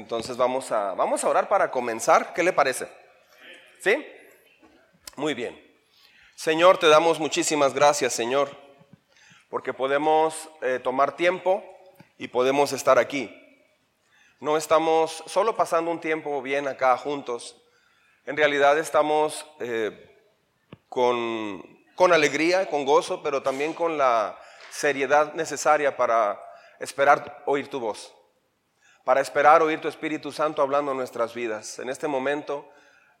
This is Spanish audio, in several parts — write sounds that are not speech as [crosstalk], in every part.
Entonces vamos a, vamos a orar para comenzar. ¿Qué le parece? ¿Sí? Muy bien. Señor, te damos muchísimas gracias, Señor, porque podemos eh, tomar tiempo y podemos estar aquí. No estamos solo pasando un tiempo bien acá juntos. En realidad estamos eh, con, con alegría, con gozo, pero también con la seriedad necesaria para esperar oír tu voz, para esperar oír tu Espíritu Santo hablando en nuestras vidas. En este momento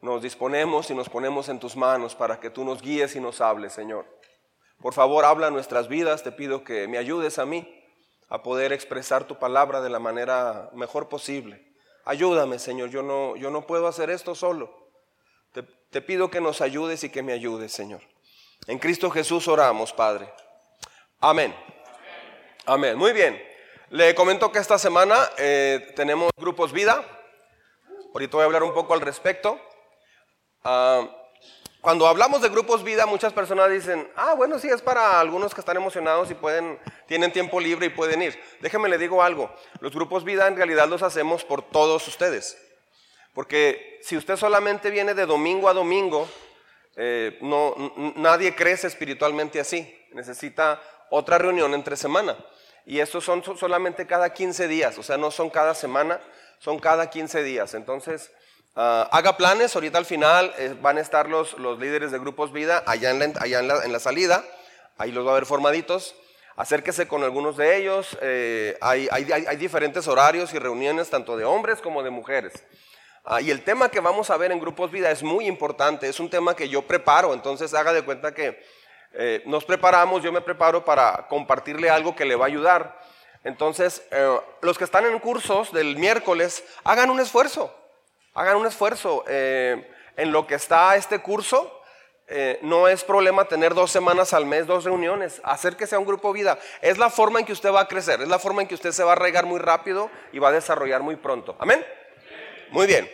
nos disponemos y nos ponemos en tus manos para que tú nos guíes y nos hables, Señor. Por favor, habla en nuestras vidas, te pido que me ayudes a mí a poder expresar tu palabra de la manera mejor posible. Ayúdame, Señor, yo no, yo no puedo hacer esto solo. Te, te pido que nos ayudes y que me ayudes, Señor. En Cristo Jesús oramos, Padre. Amén. Amén. Muy bien. Le comento que esta semana eh, tenemos grupos vida. Ahorita voy a hablar un poco al respecto. Ah, cuando hablamos de grupos vida, muchas personas dicen, ah, bueno, sí, es para algunos que están emocionados y pueden, tienen tiempo libre y pueden ir. Déjenme le digo algo, los grupos vida en realidad los hacemos por todos ustedes. Porque si usted solamente viene de domingo a domingo, eh, no, nadie crece espiritualmente así. Necesita otra reunión entre semana. Y estos son solamente cada 15 días, o sea, no son cada semana, son cada 15 días. Entonces, ah, haga planes, ahorita al final eh, van a estar los, los, líderes de grupos vida allá, en la, allá en, la, salida, ahí los va a ver formaditos. Acérquese con algunos de ellos, eh, hay, hay, hay, diferentes horarios y reuniones tanto de hombres como de mujeres. Ah, y el tema que vamos a ver en grupos vida es muy importante, es un tema que yo preparo, entonces haga de cuenta que eh, nos preparamos, yo me preparo para compartirle algo que le va a ayudar. Entonces, eh, los que están en cursos del miércoles, hagan un esfuerzo, hagan un esfuerzo. Eh, en lo que está este curso, no es problema tener dos semanas al mes, dos reuniones, hacer que sea un grupo vida. Es la forma en que usted va a crecer, es la forma en que usted se va a arraigar muy rápido y va a desarrollar muy pronto. Amén. Muy bien.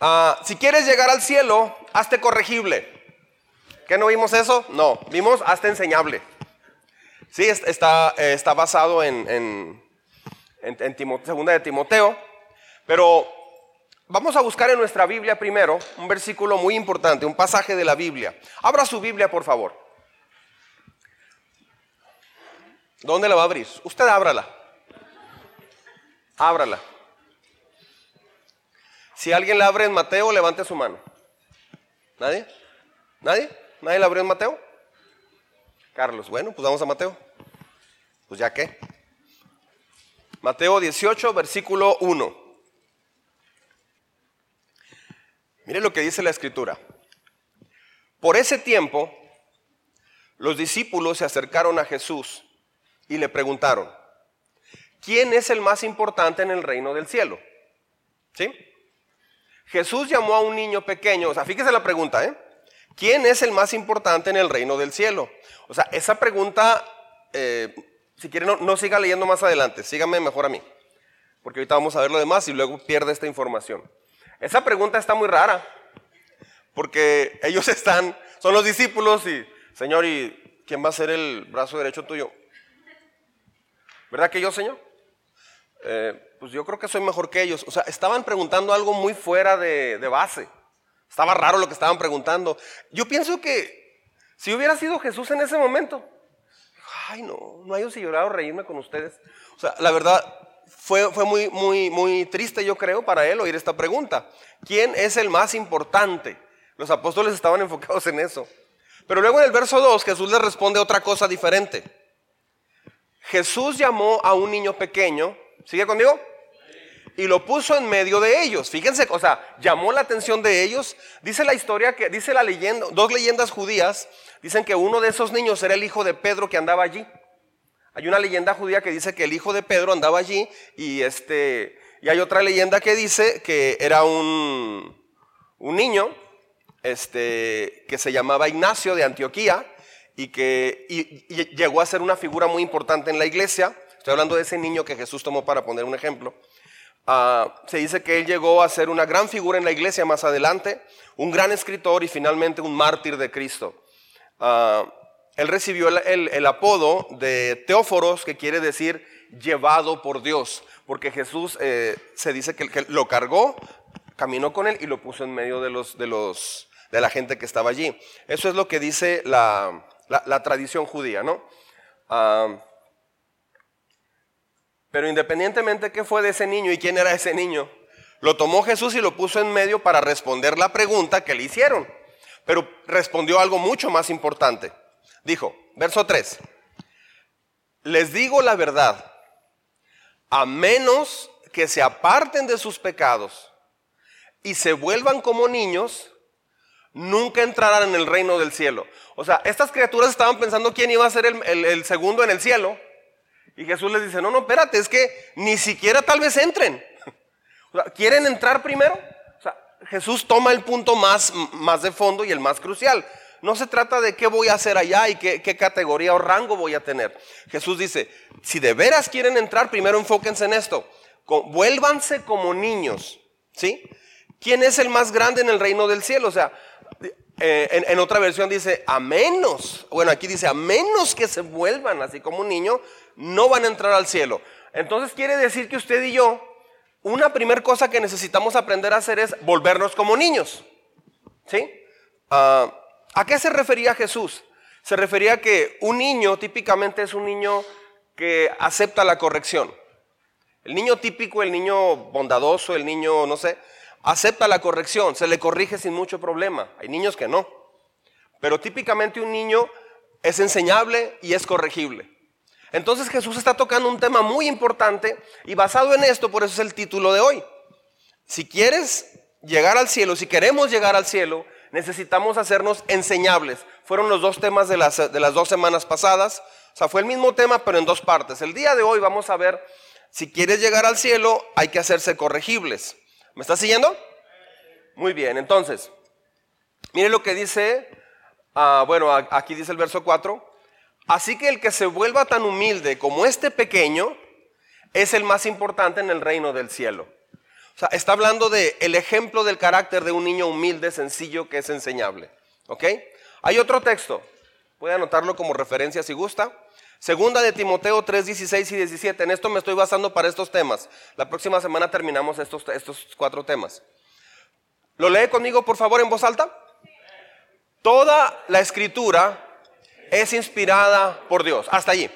Ah, si quieres llegar al cielo, hazte corregible. ¿Qué no vimos eso? No, vimos hasta enseñable. Sí, está, eh, está basado en, en, segunda de Timoteo, pero vamos a buscar en nuestra Biblia primero un versículo muy importante, un pasaje de la Biblia. Abra su Biblia, por favor. ¿Dónde la va a abrir? Usted ábrala. Ábrala. Si alguien la abre en Mateo, levante su mano. ¿Nadie? ¿Nadie? ¿Nadie la abrió en Mateo? Carlos, bueno, pues vamos a Mateo. Pues ya qué. Mateo 18, versículo 1. Mire lo que dice la escritura. Por ese tiempo, los discípulos se acercaron a Jesús y le preguntaron, ¿quién es el más importante en el reino del cielo? ¿Sí? Jesús llamó a un niño pequeño, o sea, fíjese la pregunta, ¿eh? ¿Quién es el más importante en el reino del cielo? O sea, esa pregunta, eh, si quiere, no, siga leyendo más adelante, sígame mejor a mí, porque ahorita vamos a ver lo demás y luego pierde esta información. Esa pregunta está muy rara, porque ellos [laughs] están, son los discípulos y, Señor, ¿y quién va a ser el brazo derecho tuyo? ¿Verdad que yo, Señor? Eh, pues yo creo que soy mejor que ellos. O sea, estaban preguntando algo muy fuera de base. Estaba raro lo que estaban preguntando. Yo pienso que si hubiera sido Jesús en ese momento, ay no, no hay si llorar o reírme con ustedes. O sea, la verdad fue, fue muy, muy, muy triste yo creo para él oír esta pregunta. ¿Quién es el más importante? Los apóstoles estaban [laughs] enfocados en eso. Pero luego en el verso 2 Jesús les responde otra cosa diferente. Jesús llamó a un niño pequeño, ¿sigue conmigo? Y lo puso en medio de ellos. Fíjense, o sea, llamó la atención de ellos. Dice la historia que, dice la leyenda, dos leyendas judías dicen que uno de esos niños era el hijo de Pedro que andaba allí. Hay una leyenda judía que dice que el hijo de Pedro andaba allí y este, y hay otra leyenda que dice que era un, un niño, este, que se llamaba Ignacio de Antioquía y que y llegó a ser una figura muy importante en la iglesia. Estoy hablando de ese niño que Jesús tomó para poner un ejemplo. Ah, se dice que él llegó a ser una gran figura en la iglesia más adelante, un gran escritor y finalmente un mártir de Cristo. Ah, él recibió el, apodo de Teóforos, que quiere decir llevado por Dios, porque Jesús eh, se dice que, lo cargó, caminó con él y lo puso en medio de los, de la gente que estaba allí. Eso es lo que dice la, la, tradición judía, ¿no? Ah, pero independientemente qué fue de ese niño y quién era ese niño, lo tomó Jesús y lo puso en medio para responder la pregunta que le hicieron. Pero respondió algo mucho más importante. Dijo, verso 3, les digo la verdad, a menos que se aparten de sus pecados y se vuelvan como niños, nunca entrarán en el reino del cielo. O sea, estas criaturas estaban pensando quién iba a ser el, segundo en el cielo. Y Jesús les dice, no, no, espérate, es que ni siquiera tal vez entren. [laughs] ¿Quieren entrar primero? Jesús toma el punto más, más de fondo y el más crucial. No se trata de qué voy a hacer allá y qué, qué, categoría o rango voy a tener. Jesús dice, si de veras quieren entrar, primero enfóquense en esto. Vuélvanse como niños. ¿Sí? ¿Quién es el más grande en el reino del cielo? O sea, eh, en, otra versión dice, a menos, bueno, aquí dice, a menos que se vuelvan así como un niño, no van a entrar al cielo. Entonces quiere decir que usted y yo, una primera cosa que necesitamos aprender a hacer es volvernos como niños. ¿Sí? Ah, ¿A qué se refería Jesús? Se refería que un niño típicamente es un niño que acepta la corrección. El niño típico, el niño bondadoso, el niño, no sé, acepta la corrección, se le corrige sin mucho problema. Hay niños que no. Pero típicamente un niño es enseñable y es corregible. Entonces Jesús está tocando un tema muy importante y basado en esto, por eso es el título de hoy. Si quieres llegar al cielo, si queremos llegar al cielo, necesitamos hacernos enseñables. Fueron los dos temas de las, de las dos semanas pasadas. O sea, fue el mismo tema, pero en dos partes. El día de hoy vamos a ver, si quieres llegar al cielo, hay que hacerse corregibles. ¿Me estás siguiendo? Muy bien, entonces, mire lo que dice, ah, bueno, aquí dice el verso 4. Así que el que se vuelva tan humilde como este pequeño es el más importante en el reino del cielo. O sea, está hablando de el ejemplo del carácter de un niño humilde, sencillo, que es enseñable. ¿Ok? Hay otro texto, puede anotarlo como referencia si gusta. Segunda de Timoteo 3, 16 y 17. En esto me estoy basando para estos temas. La próxima semana terminamos estos, estos cuatro temas. ¿Lo lee conmigo, por favor, en voz alta? Toda la escritura es inspirada por Dios. Hasta allí.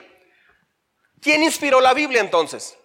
¿Quién inspiró la Biblia entonces?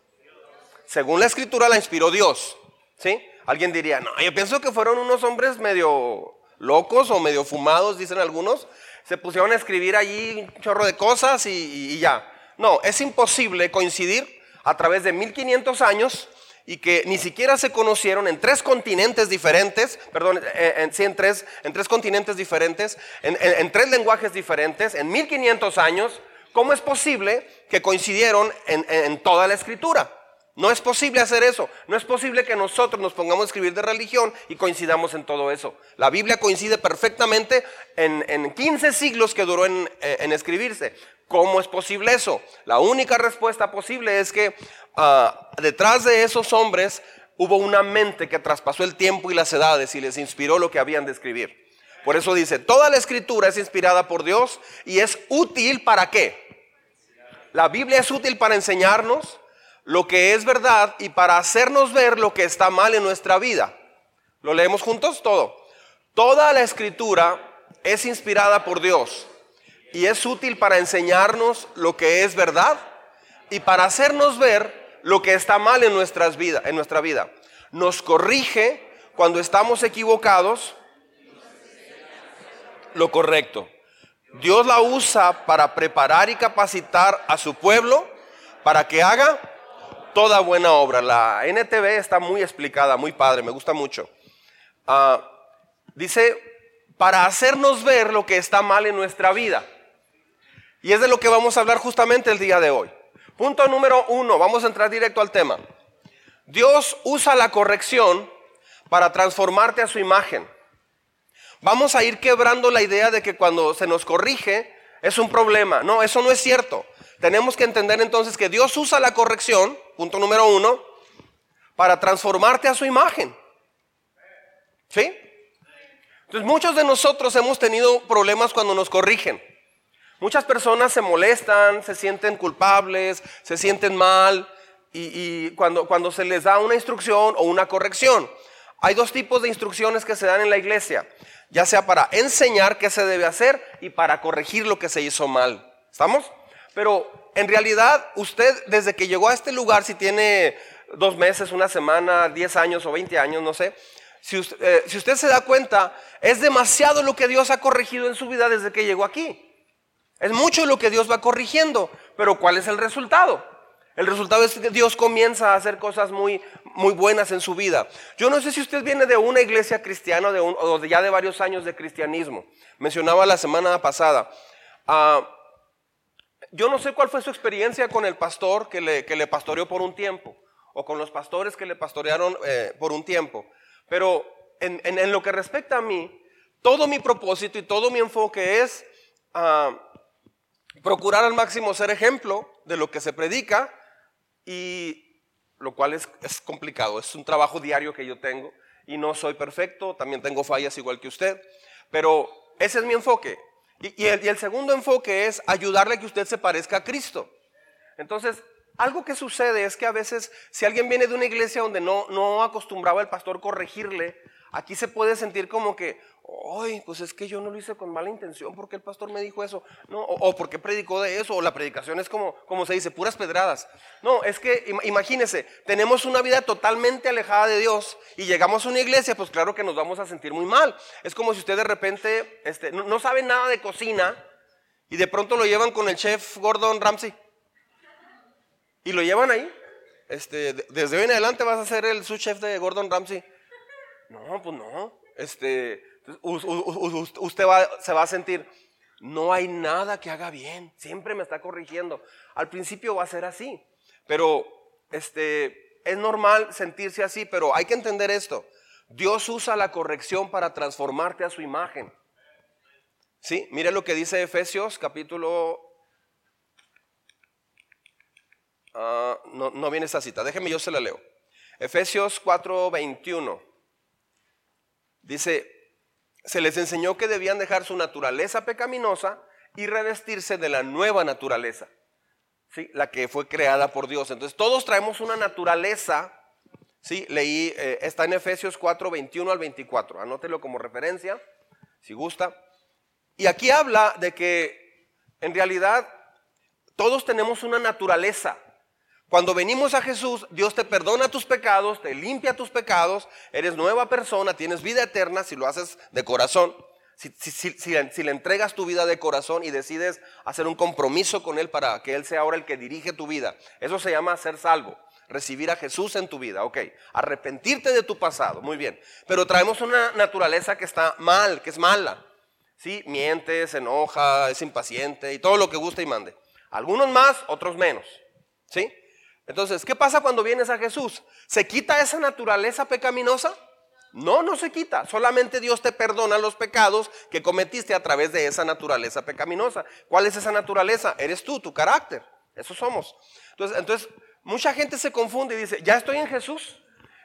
Según la escritura la inspiró Dios. ¿Sí? Alguien diría, no, yo pienso que fueron unos hombres medio locos o medio fumados, dicen algunos, se pusieron a escribir allí un chorro de cosas y, ya. No, es imposible coincidir a través de 1500 años y que ni siquiera se conocieron en tres continentes diferentes, perdón, en, sí, en, tres, en tres continentes diferentes, en, tres lenguajes diferentes, en 1500 años, ¿cómo es posible que coincidieron en toda la escritura? No es posible hacer eso. No es posible que nosotros nos pongamos a escribir de religión y coincidamos en todo eso. La Biblia coincide perfectamente en, 15 siglos que duró en, eh, en, escribirse. ¿Cómo es posible eso? La única respuesta posible es que ah, detrás de esos hombres hubo una mente que traspasó el tiempo y las edades y les inspiró lo que habían de escribir. Por eso dice, toda la escritura es inspirada por Dios y es útil para qué? La Biblia es útil para enseñarnos, lo que es verdad y para hacernos ver lo que está mal en nuestra vida. ¿Lo leemos juntos? Todo. Toda la escritura es inspirada por Dios y es útil para enseñarnos lo que es verdad y para hacernos ver lo que está mal en, nuestras en nuestra vida. Nos corrige cuando estamos equivocados lo correcto. Dios la usa para preparar y capacitar a su pueblo para que haga toda buena obra. La NTV está muy explicada, muy padre, me gusta mucho. Ah, dice, para hacernos ver lo que está mal en nuestra vida. Y es de lo que vamos a hablar justamente el día de hoy. Punto número uno, vamos a entrar directo al tema. Dios usa la corrección para transformarte a su imagen. Vamos a ir quebrando la idea de que cuando se nos corrige es un problema. No, eso no es cierto. Tenemos que entender entonces que Dios usa la corrección, punto número uno, para transformarte a su imagen. ¿Sí? Entonces muchos de nosotros hemos tenido problemas cuando nos corrigen. Muchas personas se molestan, se sienten culpables, se sienten mal y, cuando, cuando se les da una instrucción o una corrección. Hay dos tipos de instrucciones que se dan en la iglesia, ya sea para enseñar qué se debe hacer y para corregir lo que se hizo mal. ¿Estamos? Pero en realidad usted desde que llegó a este lugar, si tiene dos meses, una semana, diez años o veinte años, no sé, si usted, eh, si usted se da cuenta, es demasiado lo que Dios ha corregido en su vida desde que llegó aquí. Es mucho lo que Dios va corrigiendo, pero ¿cuál es el resultado? El resultado es que Dios comienza a hacer cosas muy, muy buenas en su vida. Yo no sé si usted viene de una iglesia cristiana o de ya de varios años de cristianismo. Mencionaba la semana pasada. Ah, yo no sé cuál fue su experiencia con el pastor que le, que le pastoreó por un tiempo, o con los pastores que le pastorearon eh, por un tiempo, pero en, en, lo que respecta a mí, todo mi propósito y todo mi enfoque es ah, procurar al máximo ser ejemplo de lo que se predica y lo cual es, es, complicado, es un trabajo diario que yo tengo y no soy perfecto, también tengo fallas igual que usted, pero ese es mi enfoque. Y, el, segundo enfoque es ayudarle a que usted se parezca a Cristo. Entonces, algo que sucede es que a veces si alguien viene de una iglesia donde no, no acostumbraba el pastor corregirle, aquí se puede sentir como que, ay, pues es que yo no lo hice con mala intención porque el pastor me dijo eso, no, o, porque predicó de eso, o la predicación es como, como se dice, puras pedradas. No, es que imagínese, tenemos una vida totalmente alejada de Dios y llegamos a una iglesia, pues claro que nos vamos a sentir muy mal. Es como si usted de repente este, no, sabe nada de cocina y de pronto lo llevan con el chef Gordon Ramsay y lo llevan ahí. Este, desde hoy en adelante vas a ser el su chef de Gordon Ramsay. No, pues no. Este, usted se va a sentir, no hay nada que haga bien, siempre me está corrigiendo. Al principio va a ser así, pero este, es normal sentirse así, pero hay que entender esto. Dios usa la corrección para transformarte a su imagen. ¿Sí? Mire lo que dice Efesios capítulo... Ah, no, no viene esta cita, déjeme yo se la leo. Efesios 4:21. Dice, se les enseñó que debían dejar su naturaleza pecaminosa y revestirse de la nueva naturaleza, ¿sí? la que fue creada por Dios. Entonces todos traemos una naturaleza, ¿sí? leí, eh, está en Efesios 4, 21 al 24, anótelo como referencia, si gusta. Y aquí habla de que en realidad todos tenemos una naturaleza. Cuando venimos a Jesús, Dios te perdona tus pecados, te limpia tus pecados, eres nueva persona, tienes vida eterna si lo haces de corazón. Si, le entregas tu vida de corazón y decides hacer un compromiso con Él para que Él sea ahora el que dirige tu vida, eso se llama ser salvo, recibir a Jesús en tu vida, ok, arrepentirte de tu pasado, muy bien, pero traemos una naturaleza que está mal, que es mala, ¿sí? Miente, se enoja, es impaciente y todo lo que gusta y mande. Algunos más, otros menos, ¿sí? Entonces, ¿qué pasa cuando vienes a Jesús? ¿Se quita esa naturaleza pecaminosa? No, no se quita. Solamente Dios te perdona los pecados que cometiste a través de esa naturaleza pecaminosa. ¿Cuál es esa naturaleza? Eres tú, tu carácter. Eso somos. Entonces, mucha gente se confunde y dice, ya estoy en Jesús.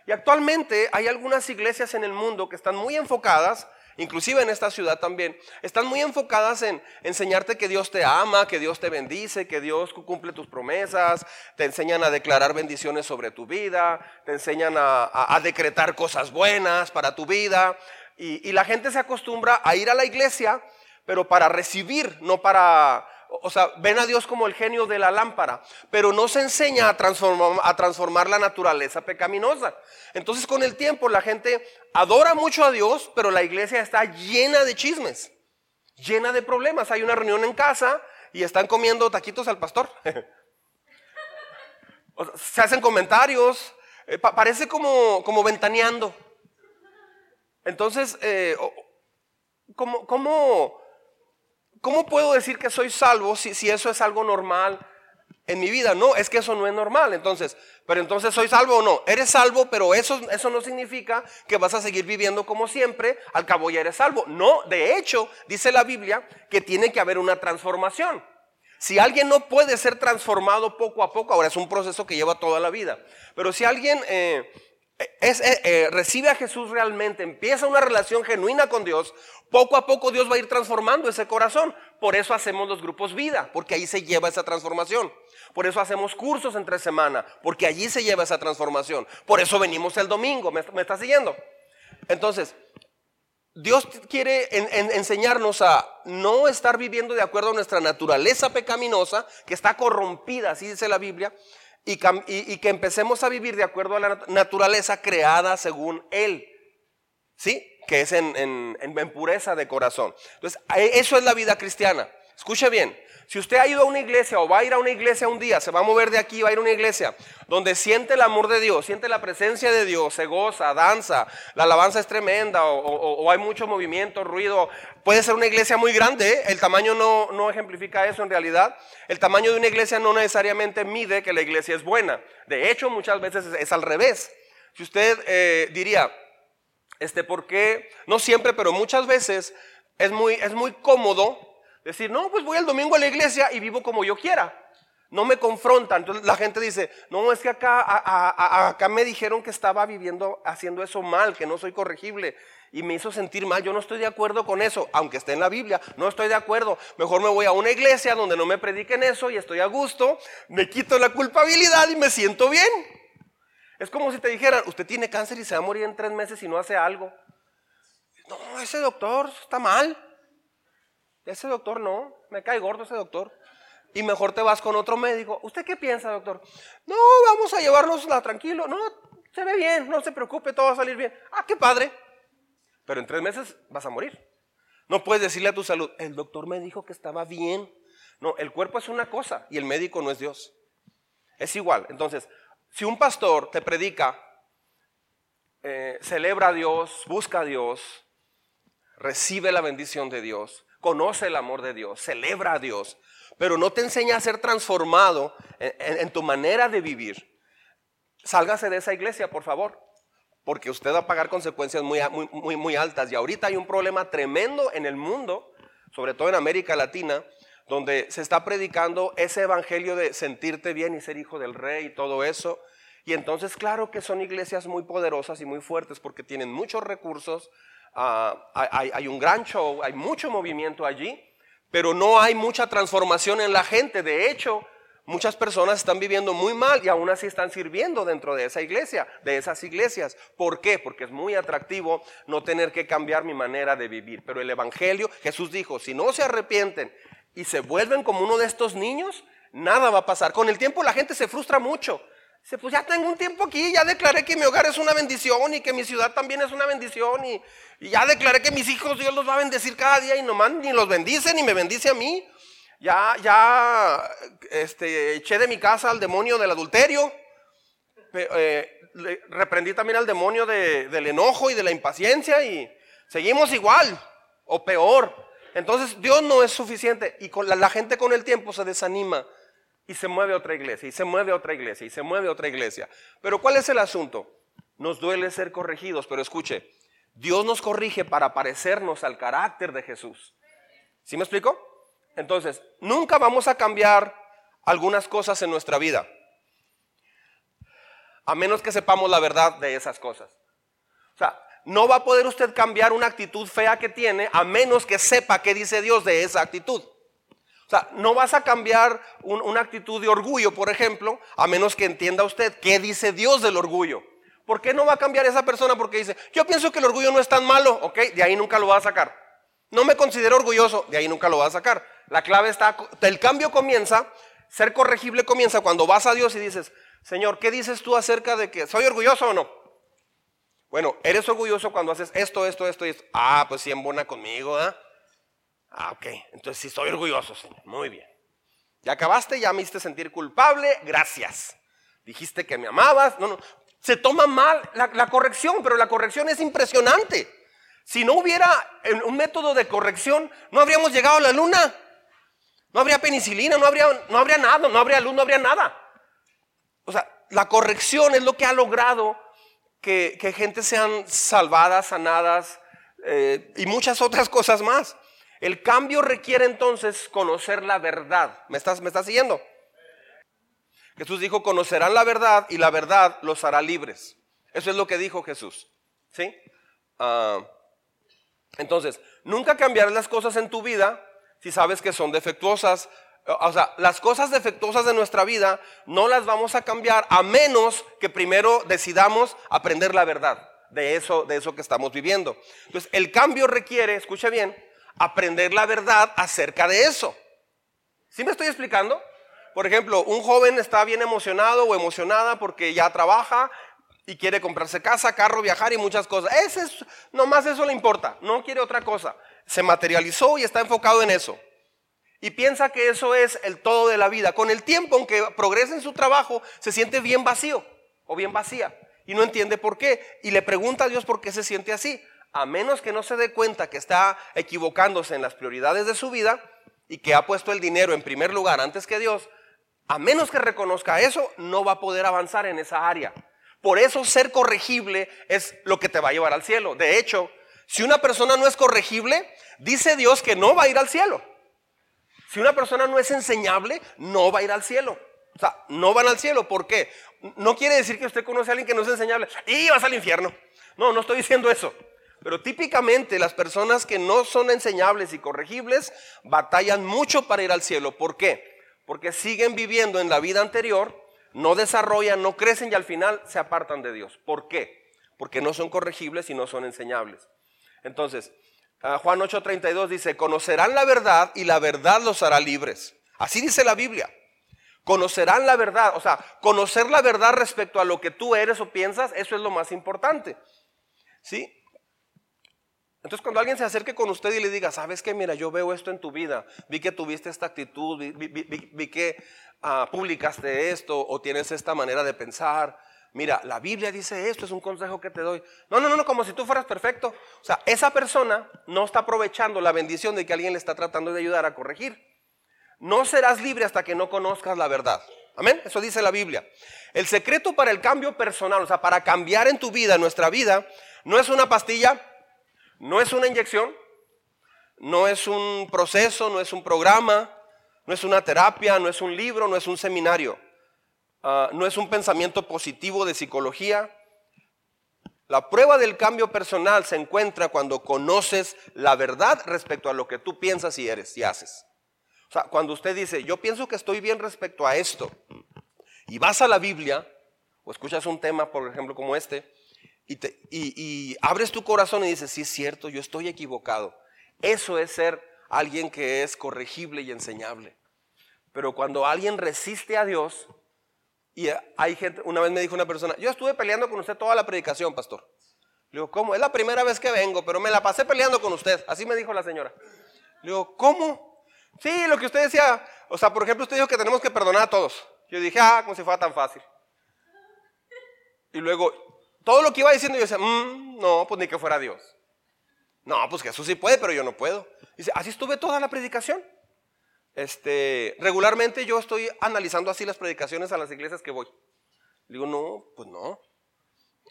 Y actualmente hay algunas iglesias en el mundo que están muy enfocadas inclusive en esta ciudad también, están muy enfocadas en enseñarte que Dios te ama, que Dios te bendice, que Dios cumple tus promesas, te enseñan a declarar bendiciones sobre tu vida, te enseñan a, decretar cosas buenas para tu vida. y la gente se acostumbra a ir a la iglesia, pero para recibir, no para o sea, ven a Dios como el genio de la lámpara, pero no se enseña a transformar, la naturaleza pecaminosa. Entonces con el tiempo la gente adora mucho a Dios, pero la iglesia está llena de chismes, llena de problemas. Hay una reunión en casa y están comiendo taquitos al pastor. [laughs] se hacen comentarios, eh, parece como, como ventaneando. Entonces, eh, ¿cómo, cómo ¿Cómo puedo decir que soy salvo si, eso es algo normal en mi vida? No, es que eso no es normal. Entonces, pero entonces soy salvo o no. Eres salvo, pero eso, eso no significa que vas a seguir viviendo como siempre. Al cabo ya eres salvo. No, de hecho, dice la Biblia que tiene que haber una transformación. Si alguien no puede ser transformado poco a poco, ahora es un proceso que lleva toda la vida. Pero si alguien eh, eh, eh, recibe a Jesús realmente, empieza una relación genuina con Dios, poco a poco Dios va a ir transformando ese corazón. Por eso hacemos los grupos vida, porque ahí se lleva esa transformación. Por eso hacemos cursos entre semana, porque allí se lleva esa transformación. Por eso venimos el domingo, ¿me, está siguiendo? Entonces, Dios quiere enseñarnos a no estar viviendo de acuerdo a nuestra naturaleza pecaminosa, que está corrompida, así dice la Biblia, y, que empecemos a vivir de acuerdo a la naturaleza creada según Él. ¿Sí? Que es en, en pureza de corazón. Entonces, e, eso es la vida cristiana. Escuche bien, si usted ha ido a una iglesia o va a ir a una iglesia un día, se va a mover de aquí, va a ir a una iglesia donde siente el amor de Dios, siente la presencia de Dios, se goza, danza, la alabanza es tremenda o, hay mucho movimiento, ruido. Puede ser una iglesia muy grande, ¿eh? el tamaño no, no ejemplifica eso en realidad. El tamaño de una iglesia no necesariamente mide que la iglesia es buena. De hecho, muchas veces es, al revés. Si usted eh, diría, este, ¿por qué? No siempre, pero muchas veces es muy, es muy cómodo Decir, no, pues voy el domingo a la iglesia y vivo como yo quiera. No me confrontan. Entonces la gente dice, no, es que acá, acá me dijeron que estaba viviendo, haciendo eso mal, que no soy corregible. Y me hizo sentir mal. Yo no estoy de acuerdo con eso, aunque esté en la Biblia. No estoy de acuerdo. Mejor me voy a una iglesia donde no me prediquen eso y estoy a gusto. Me quito la culpabilidad y me siento bien. Es como si te dijeran, usted tiene cáncer y se va a morir en tres meses si no hace algo. No, ese doctor está mal. Ese doctor no, me cae gordo ese doctor. Y mejor te vas con otro médico. ¿Usted qué piensa, doctor? No, vamos a llevarnosla tranquilo. No, se ve bien, no se preocupe, todo va a salir bien. Ah, qué padre. Pero en tres meses vas a morir. No puedes decirle a tu salud, el doctor me dijo que estaba bien. No, el cuerpo es una cosa y el médico no es Dios. Es igual. Entonces, si un pastor te predica, eh, celebra a Dios, busca a Dios, recibe la bendición de Dios, conoce el amor de Dios, celebra a Dios, pero no te enseña a ser transformado en, tu manera de vivir, sálgase de esa iglesia, por favor, porque usted va a pagar consecuencias muy, muy, muy altas. Y ahorita hay un problema tremendo en el mundo, sobre todo en América Latina, donde se está predicando ese evangelio de sentirte bien y ser hijo del rey y todo eso. Y entonces, claro que son iglesias muy poderosas y muy fuertes porque tienen muchos recursos, Ah, hay, un gran show, hay mucho movimiento allí, pero no hay mucha transformación en la gente. De hecho, muchas personas están viviendo muy mal y aún así están sirviendo dentro de esa iglesia, de esas iglesias. ¿Por qué? Porque es muy atractivo no tener que cambiar mi manera de vivir. Pero el Evangelio, Jesús dijo, si no se arrepienten y se vuelven como uno de estos niños, nada va a pasar. Con el tiempo la gente se frustra mucho. Dice, pues ya tengo un tiempo aquí, ya declaré que mi hogar es una bendición y que mi ciudad también es una bendición y, ya declaré que mis hijos Dios los va a bendecir cada día y nomás ni los bendice ni me bendice a mí. Ya, ya este, eché de mi casa al demonio del adulterio. Eh, reprendí también al demonio del enojo y de la impaciencia y seguimos igual o peor. Entonces Dios no es suficiente y la gente con el tiempo se desanima y se mueve otra iglesia, y se mueve otra iglesia, y se mueve otra iglesia. Pero ¿cuál es el asunto? Nos duele ser corregidos, pero escuche, Dios nos corrige para parecernos al carácter de Jesús. ¿Sí me explico? Entonces, nunca vamos a cambiar algunas cosas en nuestra vida, a menos que sepamos la verdad de esas cosas. O sea, no va a poder usted cambiar una actitud fea que tiene a menos que sepa qué dice Dios de esa actitud. O sea, no vas a cambiar una actitud de orgullo, por ejemplo, a menos que entienda usted qué dice Dios del orgullo. ¿Por qué no va a cambiar esa persona? Porque dice, yo pienso que el orgullo no es tan malo, ok, de ahí nunca lo va a sacar. No me considero orgulloso, de ahí nunca lo va a sacar. La clave está, el cambio comienza, ser corregible comienza cuando vas a Dios y dices, Señor, ¿qué dices tú acerca de que soy orgulloso o no? Bueno, eres orgulloso cuando haces esto, esto, esto y esto. Ah, pues sí, embona conmigo, ¿eh? Ah, ok. Entonces sí estoy orgulloso, Señor. Muy bien. Ya acabaste, ya me hiciste sentir culpable. Gracias. Dijiste que me amabas. No, no. Se toma mal la, corrección, pero la corrección es impresionante. Si no hubiera un método de corrección, no habríamos llegado a la luna. No habría penicilina, no habría, no habría nada, no habría luz, no habría nada. O sea, la corrección es lo que ha logrado que, gente sean salvadas, sanadas eh, y muchas otras cosas más. El cambio requiere entonces conocer la verdad. ¿Me estás, me estás siguiendo? Jesús dijo, conocerán la verdad y la verdad los hará libres. Eso es lo que dijo Jesús. ¿Sí? Ah, entonces, nunca cambiarás las cosas en tu vida si sabes que son defectuosas. O sea, las cosas defectuosas de nuestra vida no las vamos a cambiar a menos que primero decidamos aprender la verdad de eso, de eso que estamos viviendo. Entonces, el cambio requiere, escucha bien, aprender la verdad acerca de eso. ¿Sí me estoy explicando? Por ejemplo, un joven está bien emocionado o emocionada porque ya trabaja y quiere comprarse casa, carro, viajar y muchas cosas. Ese es, nomás eso le importa, no quiere otra cosa. Se materializó y está enfocado en eso. Y piensa que eso es el todo de la vida. Con el tiempo, aunque progrese en su trabajo, se siente bien vacío o bien vacía y no entiende por qué. Y le pregunta a Dios por qué se siente así. A menos que no se dé cuenta que está equivocándose en las prioridades de su vida y que ha puesto el dinero en primer lugar antes que Dios, a menos que reconozca eso, no va a poder avanzar en esa área. Por eso ser corregible es lo que te va a llevar al cielo. De hecho, si una persona no es corregible, dice Dios que no va a ir al cielo. Si una persona no es enseñable, no va a ir al cielo. O sea, no van al cielo. ¿Por qué? No quiere decir que usted conoce a alguien que no es enseñable y vas al infierno. No, no estoy diciendo eso. Pero típicamente las personas que no son enseñables y corregibles batallan mucho para ir al cielo. ¿Por qué? porque siguen viviendo en la vida anterior, no desarrollan, no crecen y al final se apartan de Dios. ¿Por qué? Porque no son corregibles y no son enseñables. Entonces, ah, Juan 8:32 dice, conocerán la verdad y la verdad los hará libres. Así dice la Biblia. Conocerán la verdad, o sea, conocer la verdad respecto a lo que tú eres o piensas, eso es lo más importante. ¿Sí? Entonces cuando alguien se acerque con usted y le diga, sabes que mira, yo veo esto en tu vida, vi que tuviste esta actitud, vi, que ah, publicaste esto o tienes esta manera de pensar, mira, la Biblia dice esto, es un consejo que te doy. No, no, no, no, como si tú fueras perfecto. O sea, esa persona no está aprovechando la bendición de que alguien le está tratando de ayudar a corregir. No serás libre hasta que no conozcas la verdad. Amén, eso dice la Biblia. El secreto para el cambio personal, o sea, para cambiar en tu vida, en nuestra vida, no es una pastilla no es una inyección, no es un proceso, no es un programa, no es una terapia, no es un libro, no es un seminario, ah, no es un pensamiento positivo de psicología. La prueba del cambio personal se encuentra cuando conoces la verdad respecto a lo que tú piensas y eres y haces. O sea, cuando usted dice, yo pienso que estoy bien respecto a esto, y vas a la Biblia, o escuchas un tema, por ejemplo, como este, y, abres tu corazón y dices, sí es cierto, yo estoy equivocado. Eso es ser alguien que es corregible y enseñable. Pero cuando alguien resiste a Dios, y hay gente, una vez me dijo una persona, yo estuve peleando con usted toda la predicación, pastor. Le digo, ¿cómo? Es la primera vez que vengo, pero me la pasé peleando con usted. Así me dijo la señora. Le digo, ¿cómo? Sí, lo que usted decía, o sea, por ejemplo, usted dijo que tenemos que perdonar a todos. Yo dije, ah, como si fuera tan fácil. Y luego, todo lo que iba diciendo yo decía, mm, no, pues ni que fuera Dios. No, pues Jesús sí puede, pero yo no puedo. Dice, así estuve toda la predicación. Este, regularmente yo estoy analizando así las predicaciones a las iglesias que voy. Digo, no, pues no.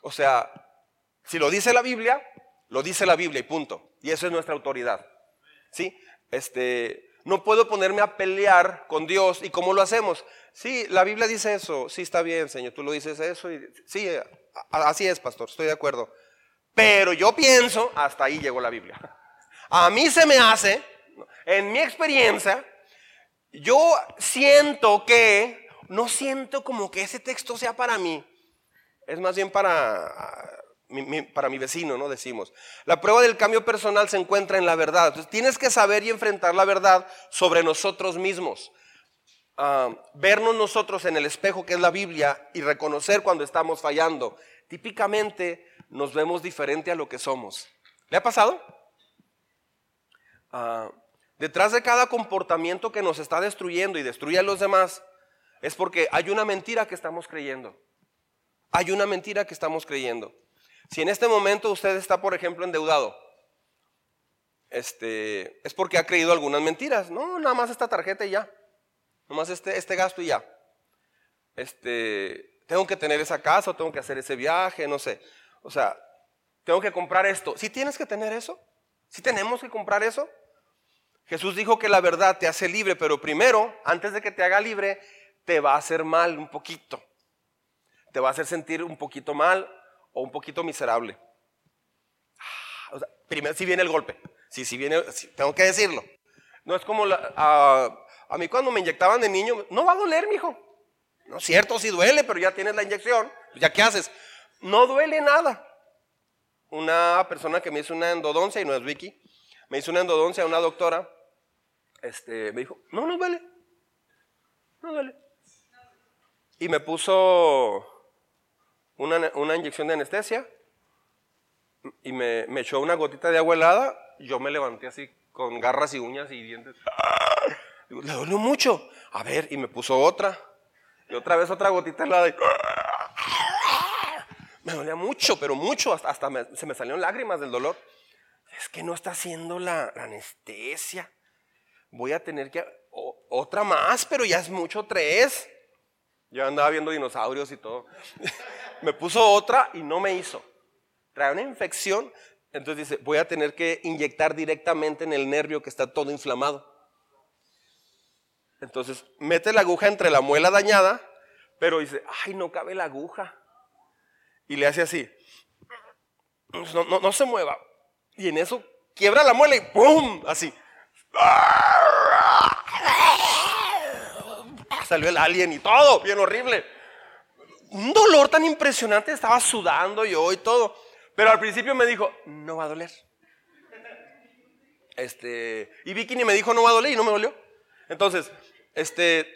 O sea, si lo dice la Biblia, lo dice la Biblia y punto. Y eso es nuestra autoridad. ¿Sí? Este, no puedo ponerme a pelear con Dios. ¿Y cómo lo hacemos? Sí, la Biblia dice eso. Sí, está bien, Señor. Tú lo dices eso. Y, sí, Así es, pastor, estoy de acuerdo. Pero yo pienso, hasta ahí llegó la Biblia. A mí se me hace, en mi experiencia, yo siento que, no siento como que ese texto sea para mí. Es más bien para mi, para mi vecino, ¿no? Decimos. La prueba del cambio personal se encuentra en la verdad. Entonces tienes que saber y enfrentar la verdad sobre nosotros mismos. Vernos nosotros en el espejo que es la Biblia y reconocer cuando estamos fallando. Típicamente nos vemos diferente a lo que somos. ¿Le ha pasado? Ah, detrás de cada comportamiento que nos está destruyendo y destruye a los demás es porque hay una mentira que estamos creyendo. Hay una mentira que estamos creyendo. Si en este momento usted está, por ejemplo, endeudado, este, es porque ha creído algunas mentiras. No, nada más esta tarjeta y ya. Nomás este, este gasto y ya. Este, tengo que tener esa casa, o tengo que hacer ese viaje, no sé. O sea, tengo que comprar esto. ¿Sí tienes que tener eso? ¿Sí tenemos que comprar eso? Jesús dijo que la verdad te hace libre, pero primero, antes de que te haga libre, te va a hacer mal un poquito. Te va a hacer sentir un poquito mal o un poquito miserable. Ah, primero si viene el golpe, sí, sí viene, tengo que decirlo. No es como a, a, mí cuando me inyectaban de niño, no va a doler, mijo. No es cierto, sí duele, pero ya tienes la inyección. ¿Ya qué haces? No duele nada. Una persona que me hizo una endodoncia, y no es Vicky, me hizo una endodoncia, una doctora, este, me dijo, no, no duele. No duele. Y me puso una, una inyección de anestesia y me, me, echó una gotita de agua helada. Yo me levanté así con garras y uñas y dientes. Le dolió mucho. A ver, y me puso otra. Y otra vez otra gotita helada. [laughs] Y... Me dolía mucho, pero mucho. Hasta se me salieron lágrimas del dolor. Es que no está haciendo la, anestesia. Voy a tener que... otra más, pero ya es mucho, tres. Yo andaba viendo dinosaurios y todo. [laughs] me puso otra y no me hizo. Trae una infección. Entonces dice, voy a tener que inyectar directamente en el nervio que está todo inflamado. Entonces mete la aguja entre la muela dañada, pero dice, ay, no cabe la aguja. Y le hace así. No, no, no se mueva. Y en eso quiebra la muela y ¡pum! Así. Salió el alien y todo, bien horrible un dolor tan impresionante, estaba sudando yo y todo. Pero al principio me dijo, no va a doler. Este, y Bikini me dijo, no va a doler y no me dolió. Entonces, este,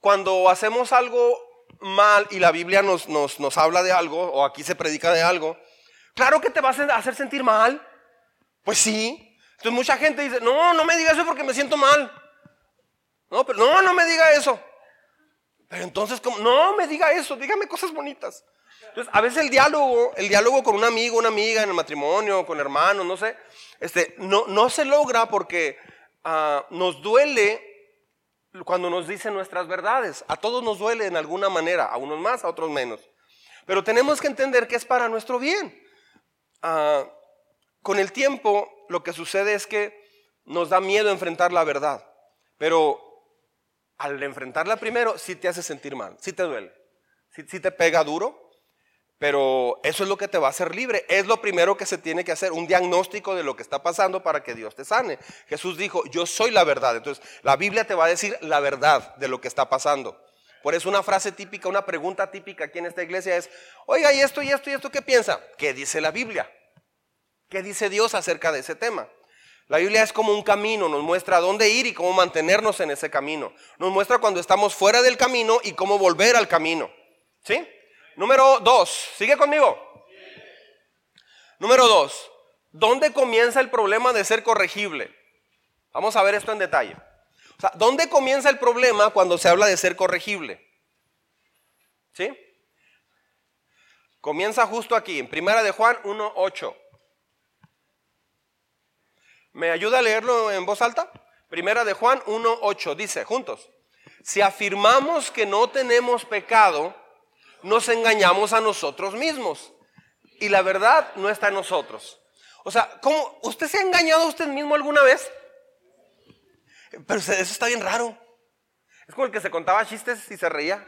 cuando hacemos algo mal y la Biblia nos, nos, nos habla de algo, o aquí se predica de algo, claro que te vas a hacer sentir mal. Pues sí. Entonces mucha gente dice, no, no me diga eso porque me siento mal. No, pero no, no me diga eso. Pero entonces, no me diga eso, dígame cosas bonitas. Entonces, a veces el diálogo, el diálogo con un amigo, una amiga en el matrimonio, con hermanos, no sé, este, no, no se logra porque ah, nos duele cuando nos dicen nuestras verdades. A todos nos duele en alguna manera, a unos más, a otros menos. Pero tenemos que entender que es para nuestro bien. Ah, con el tiempo, lo que sucede es que nos da miedo enfrentar la verdad. Pero al enfrentarla primero, sí te hace sentir mal, sí te duele, sí, te pega duro, pero eso es lo que te va a hacer libre. Es lo primero que se tiene que hacer, un diagnóstico de lo que está pasando para que Dios te sane. Jesús dijo, yo soy la verdad. Entonces, la Biblia te va a decir la verdad de lo que está pasando. Por eso una frase típica, una pregunta típica aquí en esta iglesia es, oiga, ¿y esto, y esto, y esto qué piensa? ¿Qué dice la Biblia? ¿Qué dice Dios acerca de ese tema? La Biblia es como un camino, nos muestra dónde ir y cómo mantenernos en ese camino. Nos muestra cuando estamos fuera del camino y cómo volver al camino. ¿Sí? Número dos, sigue conmigo. Número dos, ¿dónde comienza el problema de ser corregible? Vamos a ver esto en detalle. O sea, ¿dónde comienza el problema cuando se habla de ser corregible? ¿Sí? Comienza justo aquí, en Primera de Juan 1.8. ¿Me ayuda a leerlo en voz alta? Primera de Juan 1.8 dice, juntos, si afirmamos que no tenemos pecado, nos engañamos a nosotros mismos. Y la verdad no está en nosotros. O sea, ¿cómo? ¿usted se ha engañado a usted mismo alguna vez? Pero eso está bien raro. Es como el que se contaba chistes y se reía.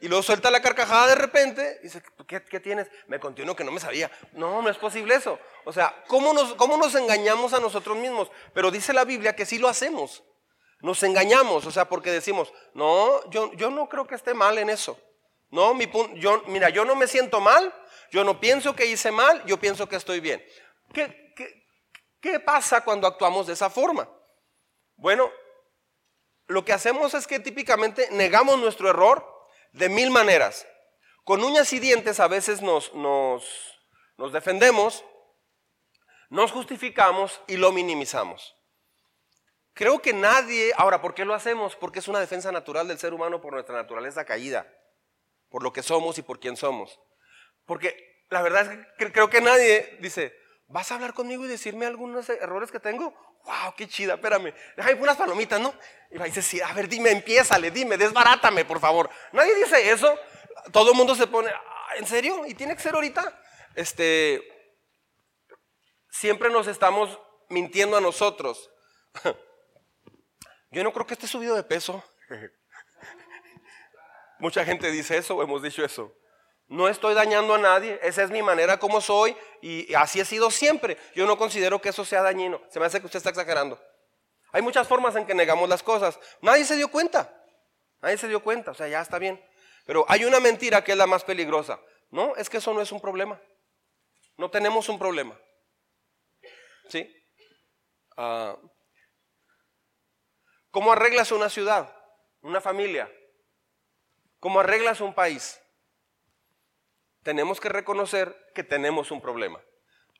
Y luego suelta la carcajada de repente y dice, ¿qué, qué tienes? Me conté uno que no me sabía. No, no es posible eso. O sea, ¿cómo nos, ¿cómo nos engañamos a nosotros mismos? Pero dice la Biblia que sí lo hacemos. Nos engañamos, o sea, porque decimos, no, yo, yo no creo que esté mal en eso. No, mi yo, mira, yo no me siento mal, yo no pienso que hice mal, yo pienso que estoy bien. ¿Qué, qué, qué pasa cuando actuamos de esa forma? Bueno, lo que hacemos es que típicamente negamos nuestro error de mil maneras. Con uñas y dientes a veces nos, nos, nos defendemos, nos justificamos y lo minimizamos. Creo que nadie, ahora, ¿por qué lo hacemos? Porque es una defensa natural del ser humano por nuestra naturaleza caída, por lo que somos y por quién somos. Porque la verdad es que creo que nadie dice, ¿vas a hablar conmigo y decirme algunos errores que tengo? wow, qué chida, espérame, déjame unas palomitas, ¿no? Y va a decir, a ver, dime, empiézale, dime, desbarátame, por favor. Nadie dice eso. Todo el mundo se pone, ah, ¿en serio? ¿Y tiene que ser ahorita? Este, siempre nos estamos mintiendo a nosotros. [laughs] Yo no creo que esté subido de peso. [laughs] Mucha gente dice eso hemos dicho eso. No estoy dañando a nadie, esa es mi manera como soy y así he sido siempre. Yo no considero que eso sea dañino. Se me hace que usted está exagerando. Hay muchas formas en que negamos las cosas. Nadie se dio cuenta. Nadie se dio cuenta, o sea, ya está bien. Pero hay una mentira que es la más peligrosa. No, es que eso no es un problema. No tenemos un problema. ¿Sí? Ah, ¿Cómo arreglas una ciudad, una familia? ¿Cómo arreglas un país? Tenemos que reconocer que tenemos un problema.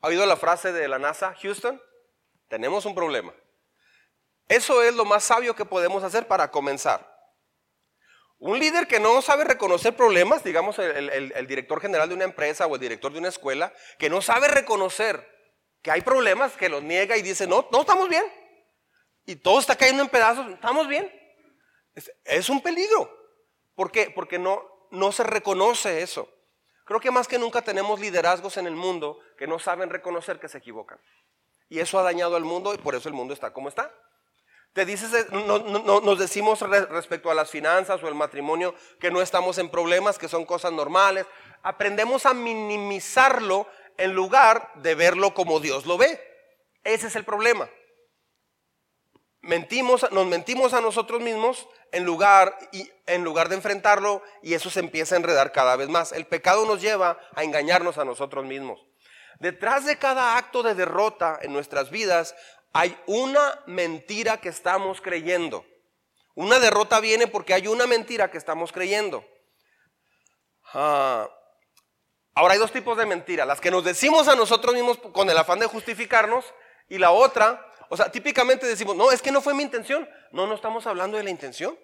¿Ha oído la frase de la NASA, Houston? Tenemos un problema. Eso es lo más sabio que podemos hacer para comenzar. Un líder que no sabe reconocer problemas, digamos el, director general de una empresa o el director de una escuela, que no sabe reconocer que hay problemas, que los niega y dice, no, no estamos bien. Y todo está cayendo en pedazos, estamos bien. Es, un peligro. ¿Por qué? Porque no, no se reconoce eso. Creo que más que nunca tenemos liderazgos en el mundo que no saben reconocer que se equivocan. Y eso ha dañado al mundo y por eso el mundo está como está. Te dices, eh, nos decimos respecto a las finanzas o el matrimonio que no estamos en problemas, que son cosas normales. Aprendemos a minimizarlo en lugar de verlo como Dios lo ve. Ese es el problema. Mentimos, nos mentimos a nosotros mismos en lugar, y, en lugar de enfrentarlo y eso se empieza a enredar cada vez más. El pecado nos lleva a engañarnos a nosotros mismos. Detrás de cada acto de derrota en nuestras vidas hay una mentira que estamos creyendo. Una derrota viene porque hay una mentira que estamos creyendo. Ah, ahora hay dos tipos de mentiras. Las que nos decimos a nosotros mismos con el afán de justificarnos y la otra, o sea, típicamente decimos, no, es que no fue mi intención. No, no estamos hablando de la intención.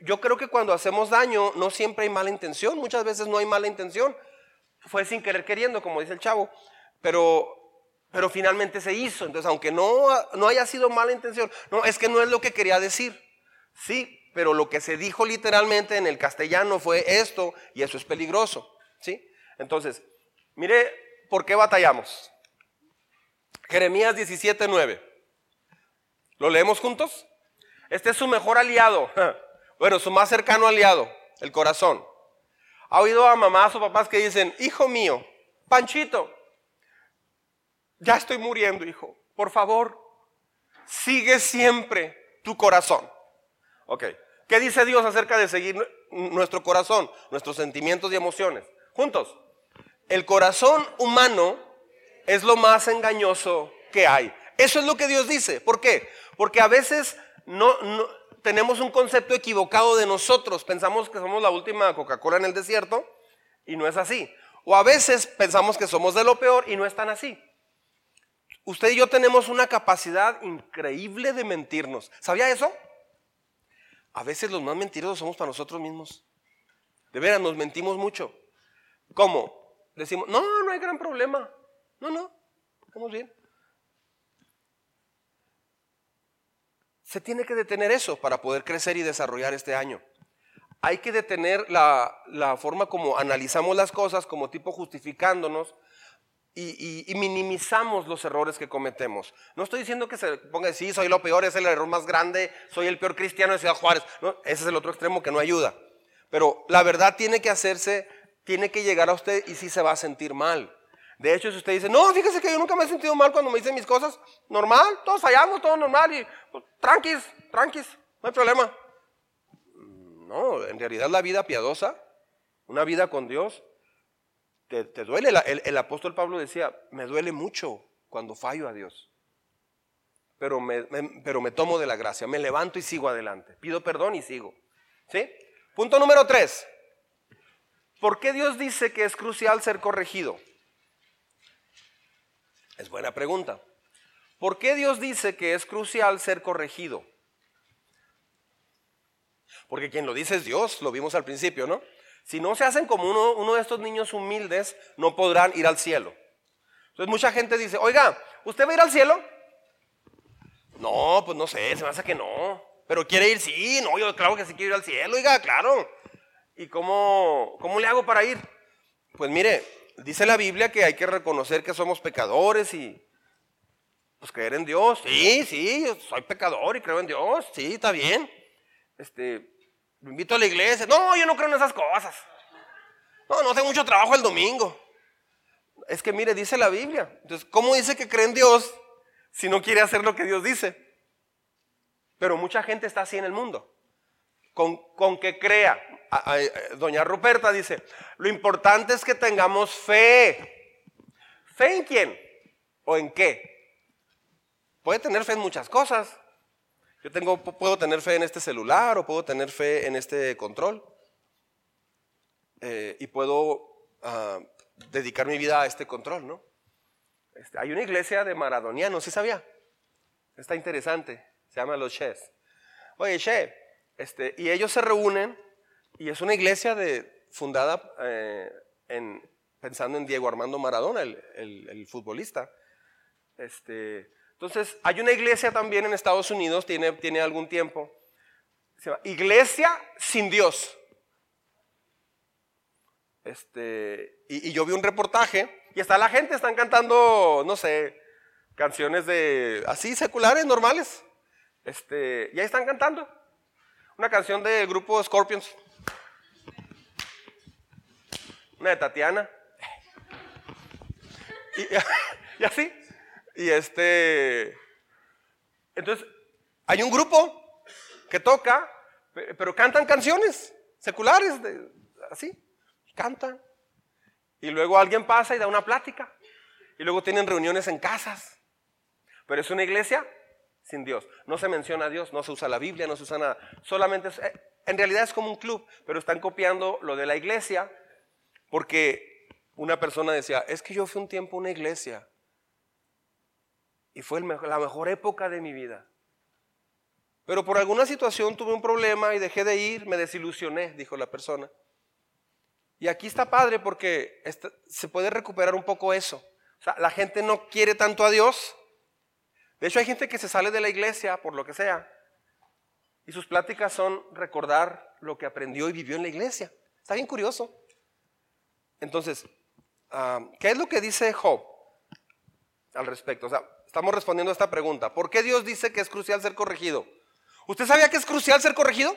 Yo, creo que cuando hacemos daño no siempre hay mala intención. Muchas veces no hay mala intención. Fue sin querer queriendo, como dice el chavo. Pero pero finalmente se hizo. Entonces, aunque no, no haya sido mala intención, no, es que no es lo que quería decir. Sí, pero lo que se dijo literalmente en el castellano fue esto y eso es peligroso. ¿Sí? Entonces, mire por qué batallamos. Jeremías 17:9. ¿Lo leemos juntos? Este es su mejor aliado. [laughs] Bueno, su más cercano aliado, el corazón. ¿Ha oído a mamás o papás que dicen, hijo mío, Panchito, ya estoy muriendo, hijo. Por favor, sigue siempre tu corazón. Ok. ¿Qué dice Dios acerca de seguir nuestro corazón, nuestros sentimientos y emociones? Juntos. El corazón humano es lo más engañoso que hay. Eso es lo que Dios dice. ¿Por qué? Porque a veces no, tenemos un concepto equivocado de nosotros. Pensamos que somos la última Coca-Cola en el desierto y no es así. O a veces pensamos que somos de lo peor y no es tan así. Usted y yo tenemos una capacidad increíble de mentirnos. ¿Sabía eso? A veces los más mentirosos somos para nosotros mismos. De veras, nos mentimos mucho. ¿Cómo? Decimos, no, no hay gran problema. No, no, estamos bien. Se tiene que detener eso para poder crecer y desarrollar este año. Hay que detener la, forma como analizamos las cosas, como tipo justificándonos, y, minimizamos los errores que cometemos. No estoy diciendo que se ponga, sí, soy lo peor, es el error más grande, soy el peor cristiano de Ciudad Juárez. No, ese es el otro extremo que no ayuda. Pero la verdad tiene que hacerse, tiene que llegar a usted y sí se va a sentir mal. De hecho, si usted dice, no, fíjese que yo nunca me he sentido mal cuando me dicen mis cosas, normal, todos fallamos, todo normal, y pues, tranquis, no hay problema. No, en realidad la vida piadosa, una vida con Dios, ¿Te, duele? El, apóstol Pablo decía, me duele mucho cuando fallo a Dios. Pero me, pero me tomo de la gracia, me levanto y sigo adelante. Pido perdón y sigo. ¿Sí? Punto número tres. ¿Por qué Dios dice que es crucial ser corregido? Es buena pregunta. ¿Por qué Dios dice que es crucial ser corregido? Porque quien lo dice es Dios, lo vimos al principio, ¿no? Si no se hacen como uno, de estos niños humildes, no podrán ir al cielo. Entonces mucha gente dice, oiga, ¿usted va a ir al cielo? No, pues no sé, se me hace que no. Pero quiere ir, sí, no, yo claro que sí quiero ir al cielo, oiga, claro. ¿Y cómo, cómo le hago para ir? Pues mire, dice la Biblia que hay que reconocer que somos pecadores y pues creer en Dios. Sí, sí, soy pecador y creo en Dios. Sí, está bien. Este, lo invito a la iglesia. No, yo no creo en esas cosas. No, no tengo mucho trabajo el domingo. Es que mire, dice la Biblia. Entonces, ¿cómo dice que cree en Dios si no quiere hacer lo que Dios dice? Pero mucha gente está así en el mundo. Con, con que crea. Doña Ruperta dice, lo importante es que tengamos fe. ¿Fe en quién? ¿O en qué? Puede tener fe en muchas cosas. Yo tengo, puedo tener fe en este celular o puedo tener fe en este control. Eh, y puedo ah, dedicar mi vida a este control, ¿no? Este, hay una iglesia de maradonianos, ¿sí sabía? Está interesante, se llama Los Ches. Oye, Che, este, y ellos se reúnen y es una iglesia fundada eh, en, pensando en Diego Armando Maradona, el, el, futbolista. Este, entonces, hay una iglesia también en Estados Unidos, tiene, tiene algún tiempo, se llama Iglesia sin Dios. Este, y, yo vi un reportaje y está la gente, están cantando, no sé, canciones de así seculares, normales. Este, y ahí están cantando. Una canción del grupo Scorpions. De Tatiana. [laughs] Y, así. Y este. Entonces, hay un grupo que toca, pero cantan canciones seculares, así cantan. Y luego alguien pasa y da una plática. Y luego tienen reuniones en casas. Pero es una iglesia sin Dios. No se menciona a Dios, no se usa la Biblia, no se usa nada. Solamente, eh, en realidad es como un club, pero están copiando lo de la iglesia porque una persona decía, es que yo fui un tiempo a una iglesia y fue la mejor época de mi vida. Pero por alguna situación tuve un problema y dejé de ir, me desilusioné, dijo la persona. Y aquí está padre porque se puede recuperar un poco eso. O sea, la gente no quiere tanto a Dios. De hecho, hay gente que se sale de la iglesia por lo que sea. Y sus pláticas son recordar lo que aprendió y vivió en la iglesia. Está bien curioso. Entonces, ¿qué es lo que dice Job al respecto? O sea, estamos respondiendo a esta pregunta. ¿Por qué Dios dice que es crucial ser corregido? ¿Usted sabía que es crucial ser corregido?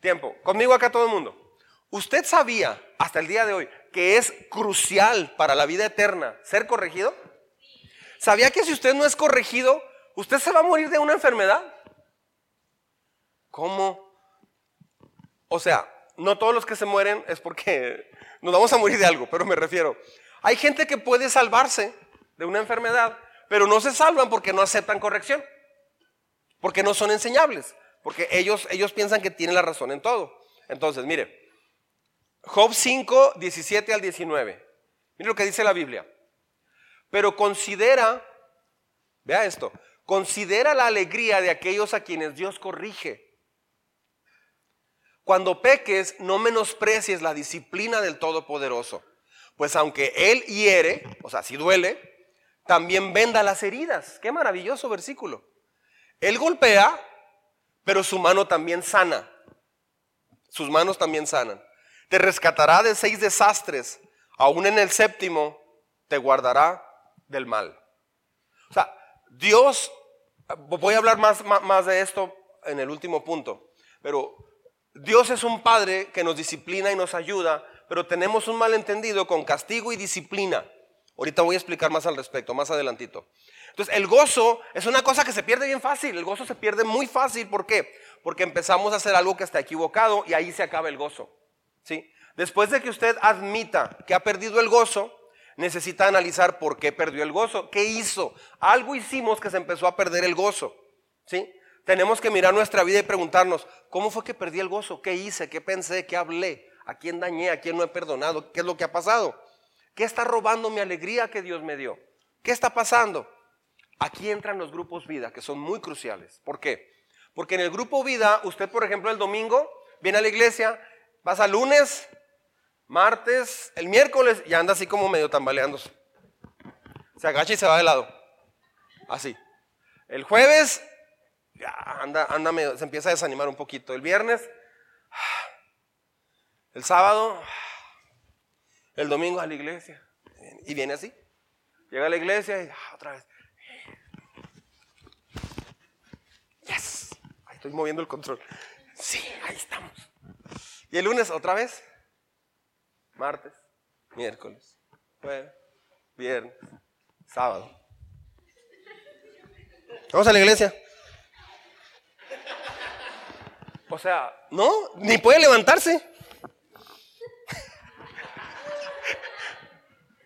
Tiempo. Conmigo acá todo el mundo. ¿Usted sabía hasta el día de hoy que es crucial para la vida eterna ser corregido? ¿Sabía que si usted no es corregido, usted se va a morir de una enfermedad? ¿Cómo? O sea, no todos los que se mueren es porque [laughs] nos vamos a morir de algo, pero me refiero. Hay gente que puede salvarse de una enfermedad, pero no se salvan porque no aceptan corrección, porque no son enseñables, porque ellos, ellos piensan que tienen la razón en todo. Entonces, mire, Job 5, 17 al 19. Mire lo que dice la Biblia. Pero considera, vea esto, considera la alegría de aquellos a quienes Dios corrige. Cuando peques, no menosprecies la disciplina del Todopoderoso, pues aunque Él hiere, o sea, si duele, también venda las heridas. Qué maravilloso versículo. Él golpea, pero su mano también sana. Sus manos también sanan. Te rescatará de seis desastres, aún en el séptimo te guardará del mal. O sea, Dios, voy a hablar más, más, de esto en el último punto, pero Dios es un Padre que nos disciplina y nos ayuda, pero tenemos un malentendido con castigo y disciplina. Ahorita voy a explicar más al respecto, más adelantito. Entonces, el gozo es una cosa que se pierde bien fácil. El gozo se pierde muy fácil. ¿Por qué? Porque empezamos a hacer algo que está equivocado y ahí se acaba el gozo. ¿sí? Después de que usted admita que ha perdido el gozo, necesita analizar por qué perdió el gozo, qué hizo. Algo hicimos que se empezó a perder el gozo. ¿sí? Tenemos que mirar nuestra vida y preguntarnos, ¿cómo fue que perdí el gozo? ¿Qué hice? ¿Qué pensé? ¿Qué hablé? ¿A quién dañé? ¿A quién no he perdonado? ¿Qué es lo que ha pasado? ¿Qué está robando mi alegría que Dios me dio? ¿Qué está pasando? Aquí entran los grupos vida, que son muy cruciales. ¿Por qué? Porque en el grupo vida, usted, por ejemplo, el domingo viene a la iglesia Pasa lunes, martes, el miércoles y anda así como medio tambaleándose. Se agacha y se va de lado. Así. El jueves anda, anda medio, se empieza a desanimar un poquito. El viernes, el sábado, el domingo a la iglesia. Y viene así. Llega a la iglesia y ah, otra vez. Yes. Ahí estoy moviendo el control. Sí, ahí estamos. Y el lunes otra vez. martes, miércoles, jueves, viernes, sábado. Vamos a la iglesia. O sea, no, ni puede levantarse.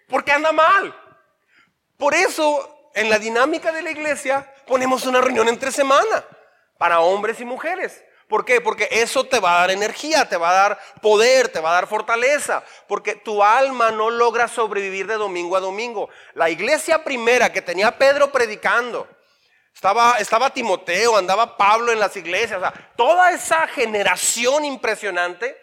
Porque anda mal. Por eso, en la dinámica de la iglesia, ponemos una reunión entre semana para hombres y mujeres. ¿Por qué? Porque eso te va a dar energía, te va a dar poder, te va a dar fortaleza. Porque tu alma no logra sobrevivir de domingo a domingo. La iglesia primera que tenía Pedro predicando, estaba, estaba Timoteo, andaba Pablo en las iglesias, o sea, toda esa generación impresionante,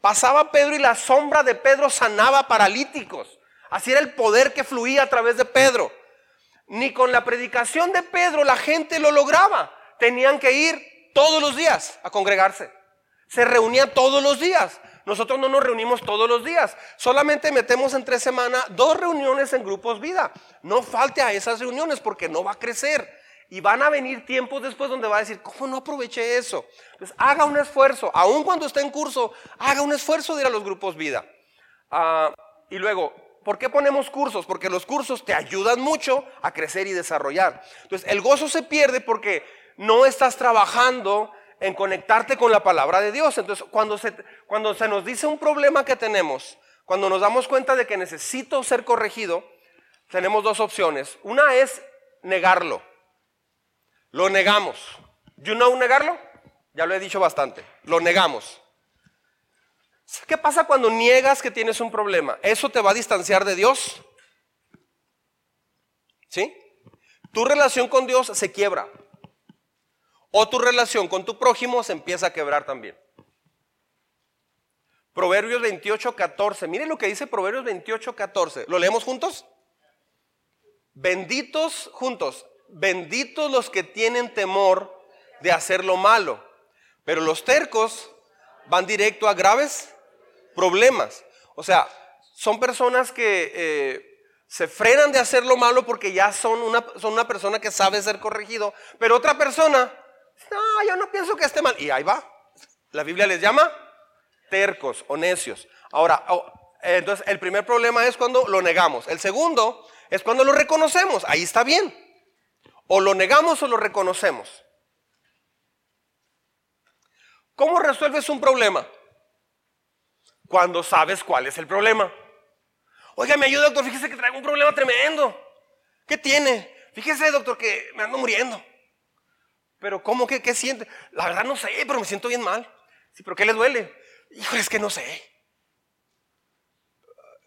pasaba Pedro y la sombra de Pedro sanaba paralíticos. Así era el poder que fluía a través de Pedro. Ni con la predicación de Pedro la gente lo lograba. Tenían que ir todos los días a congregarse. Se reunían todos los días. Nosotros no nos reunimos todos los días. Solamente metemos en tres semanas dos reuniones en grupos vida. No falte a esas reuniones porque no va a crecer. Y van a venir tiempos después donde va a decir, ¿cómo no aproveché eso? Entonces haga un esfuerzo. Aun cuando esté en curso, haga un esfuerzo de ir a los grupos vida. Ah, y luego, ¿por qué ponemos cursos? Porque los cursos te ayudan mucho a crecer y desarrollar. Entonces, el gozo se pierde porque no estás trabajando en conectarte con la palabra de Dios. Entonces, cuando se, cuando se nos dice un problema que tenemos, cuando nos damos cuenta de que necesito ser corregido, tenemos dos opciones. Una es negarlo. Lo negamos. ¿You know negarlo? Ya lo he dicho bastante. Lo negamos. ¿Qué pasa cuando niegas que tienes un problema? ¿Eso te va a distanciar de Dios? ¿Sí? Tu relación con Dios se quiebra. O tu relación con tu prójimo se empieza a quebrar también. Proverbios 28, 14. Miren lo que dice Proverbios 28, 14. ¿Lo leemos juntos? Benditos juntos. Benditos los que tienen temor de hacer lo malo. Pero los tercos van directo a graves problemas. O sea, son personas que eh, se frenan de hacer lo malo porque ya son una, son una persona que sabe ser corregido. Pero otra persona no, yo no pienso que esté mal. Y ahí va. La Biblia les llama tercos o necios. Ahora, entonces el primer problema es cuando lo negamos. El segundo es cuando lo reconocemos. Ahí está bien. O lo negamos o lo reconocemos. ¿Cómo resuelves un problema? Cuando sabes cuál es el problema. Oiga, me ayuda, doctor. Fíjese que traigo un problema tremendo. ¿Qué tiene? Fíjese, doctor, que me ando muriendo. Pero ¿cómo que qué siente? La verdad no sé, pero me siento bien mal. Sí, pero ¿qué le duele? Hijo, es que no sé.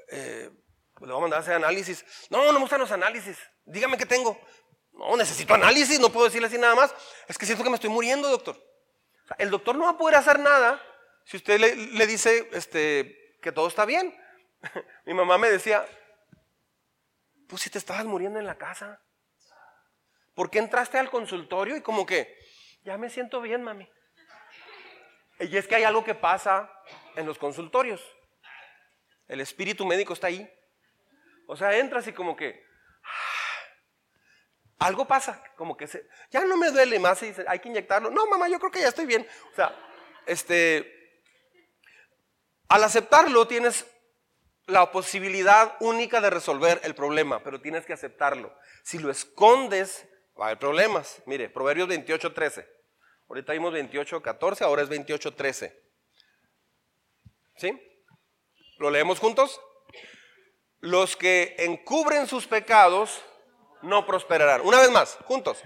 Eh, le voy a mandar a hacer análisis. No, no me gustan los análisis. Dígame qué tengo. No, necesito análisis, no puedo decirle así nada más. Es que siento que me estoy muriendo, doctor. el doctor no va a poder hacer nada si usted le, dice este, que todo está bien. [laughs] Mi mamá me decía, pues si te estabas muriendo en la casa. ¿Por qué entraste al consultorio y como que, ya me siento bien, mami? Y es que hay algo que pasa en los consultorios. El espíritu médico está ahí. O sea, entras y como que, algo pasa, como que se, ya no me duele más y dice, hay que inyectarlo. No, mamá, yo creo que ya estoy bien. O sea, este, al aceptarlo tienes la posibilidad única de resolver el problema, pero tienes que aceptarlo. Si lo escondes, Va a haber problemas. Mire, Proverbios 28, 13. Ahorita vimos 28, 14, ahora es 28, 13. ¿Sí? ¿Lo leemos juntos? Los que encubren sus pecados no prosperarán. Una vez más, juntos.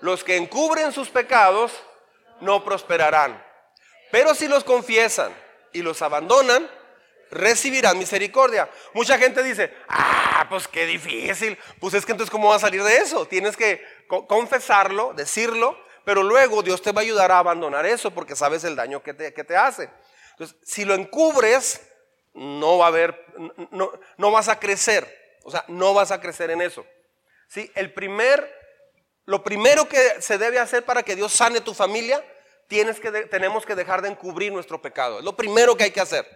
Los que encubren sus pecados no prosperarán. Pero si los confiesan y los abandonan, recibirán misericordia. Mucha gente dice, ah, pues qué difícil. Pues es que entonces, ¿cómo va a salir de eso? Tienes que confesarlo, decirlo, pero luego Dios te va a ayudar a abandonar eso porque sabes el daño que te, que te hace. Entonces, si lo encubres, no va a haber, no, no vas a crecer. O sea, no vas a crecer en eso. El primer, lo primero que se debe hacer para que Dios sane tu familia, tenemos que dejar de encubrir nuestro pecado. Es lo primero que hay que hacer.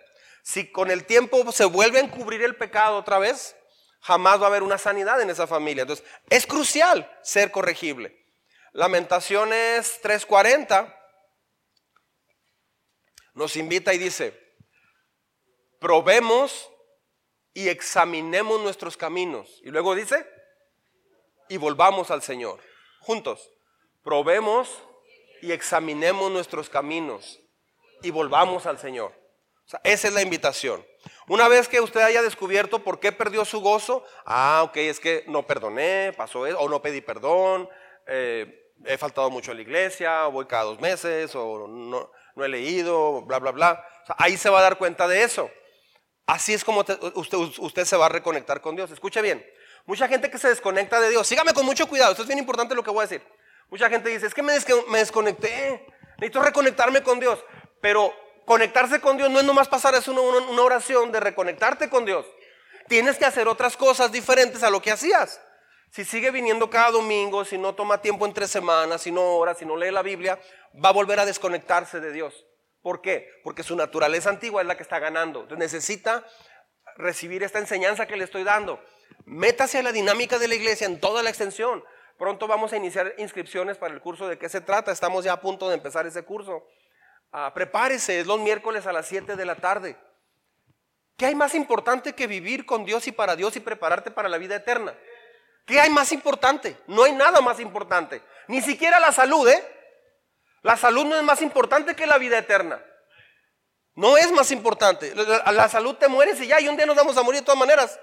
Si con el tiempo se vuelve a encubrir el pecado otra vez, jamás va a haber una sanidad en esa familia. Entonces, es crucial ser corregible. Lamentaciones 3:40 nos invita y dice, probemos y examinemos nuestros caminos. Y luego dice, y volvamos al Señor. Juntos, probemos y examinemos nuestros caminos y volvamos al Señor. esa es la invitación. Una vez que usted haya descubierto por qué perdió su gozo, ah, ok, es que no perdoné, pasó eso, o no pedí perdón, eh, he faltado mucho a la iglesia, voy cada dos meses, o no, no he leído, bla, bla, bla. ahí se va a dar cuenta de eso. Así es como usted, usted se va a reconectar con Dios. Escuche bien, mucha gente que se desconecta de Dios, sígame con mucho cuidado, esto es bien importante lo que voy a decir. Mucha gente dice, es que me, desconecté, necesito reconectarme con Dios. Pero conectarse con Dios no es nomás pasar, es una, una oración de reconectarte con Dios. Tienes que hacer otras cosas diferentes a lo que hacías. Si sigue viniendo cada domingo, si no toma tiempo entre semanas, si no ora, si no lee la Biblia, va a volver a desconectarse de Dios. ¿Por qué? Porque su naturaleza antigua es la que está ganando. Entonces necesita recibir esta enseñanza que le estoy dando. Métase a la dinámica de la iglesia en toda la extensión. Pronto vamos a iniciar inscripciones para el curso de qué se trata. Estamos ya a punto de empezar ese curso. Ah, prepárese, es los miércoles a las 7 de la tarde. ¿Qué hay más importante que vivir con Dios y para Dios y prepararte para la vida eterna? ¿Qué hay más importante? No hay nada más importante. Ni siquiera la salud, ¿eh? La salud no es más importante que la vida eterna. No es más importante. La, salud te mueres y ya, y un día nos vamos a morir de todas maneras.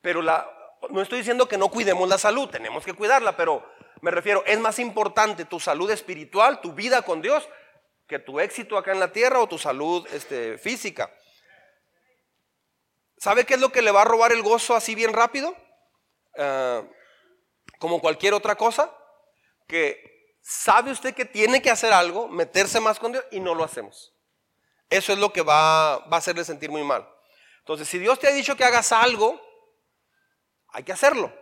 Pero la, no estoy diciendo que no cuidemos la salud, tenemos que cuidarla, pero me refiero, es más importante tu salud espiritual, tu vida con Dios, que tu éxito acá en la tierra o tu salud este, física. ¿Sabe qué es lo que le va a robar el gozo así bien rápido? Ah, como cualquier otra cosa, que sabe usted que tiene que hacer algo, meterse más con Dios y no lo hacemos. Eso es lo que va, a hacerle sentir muy mal. Entonces, si Dios te ha dicho que hagas algo, hay que hacerlo.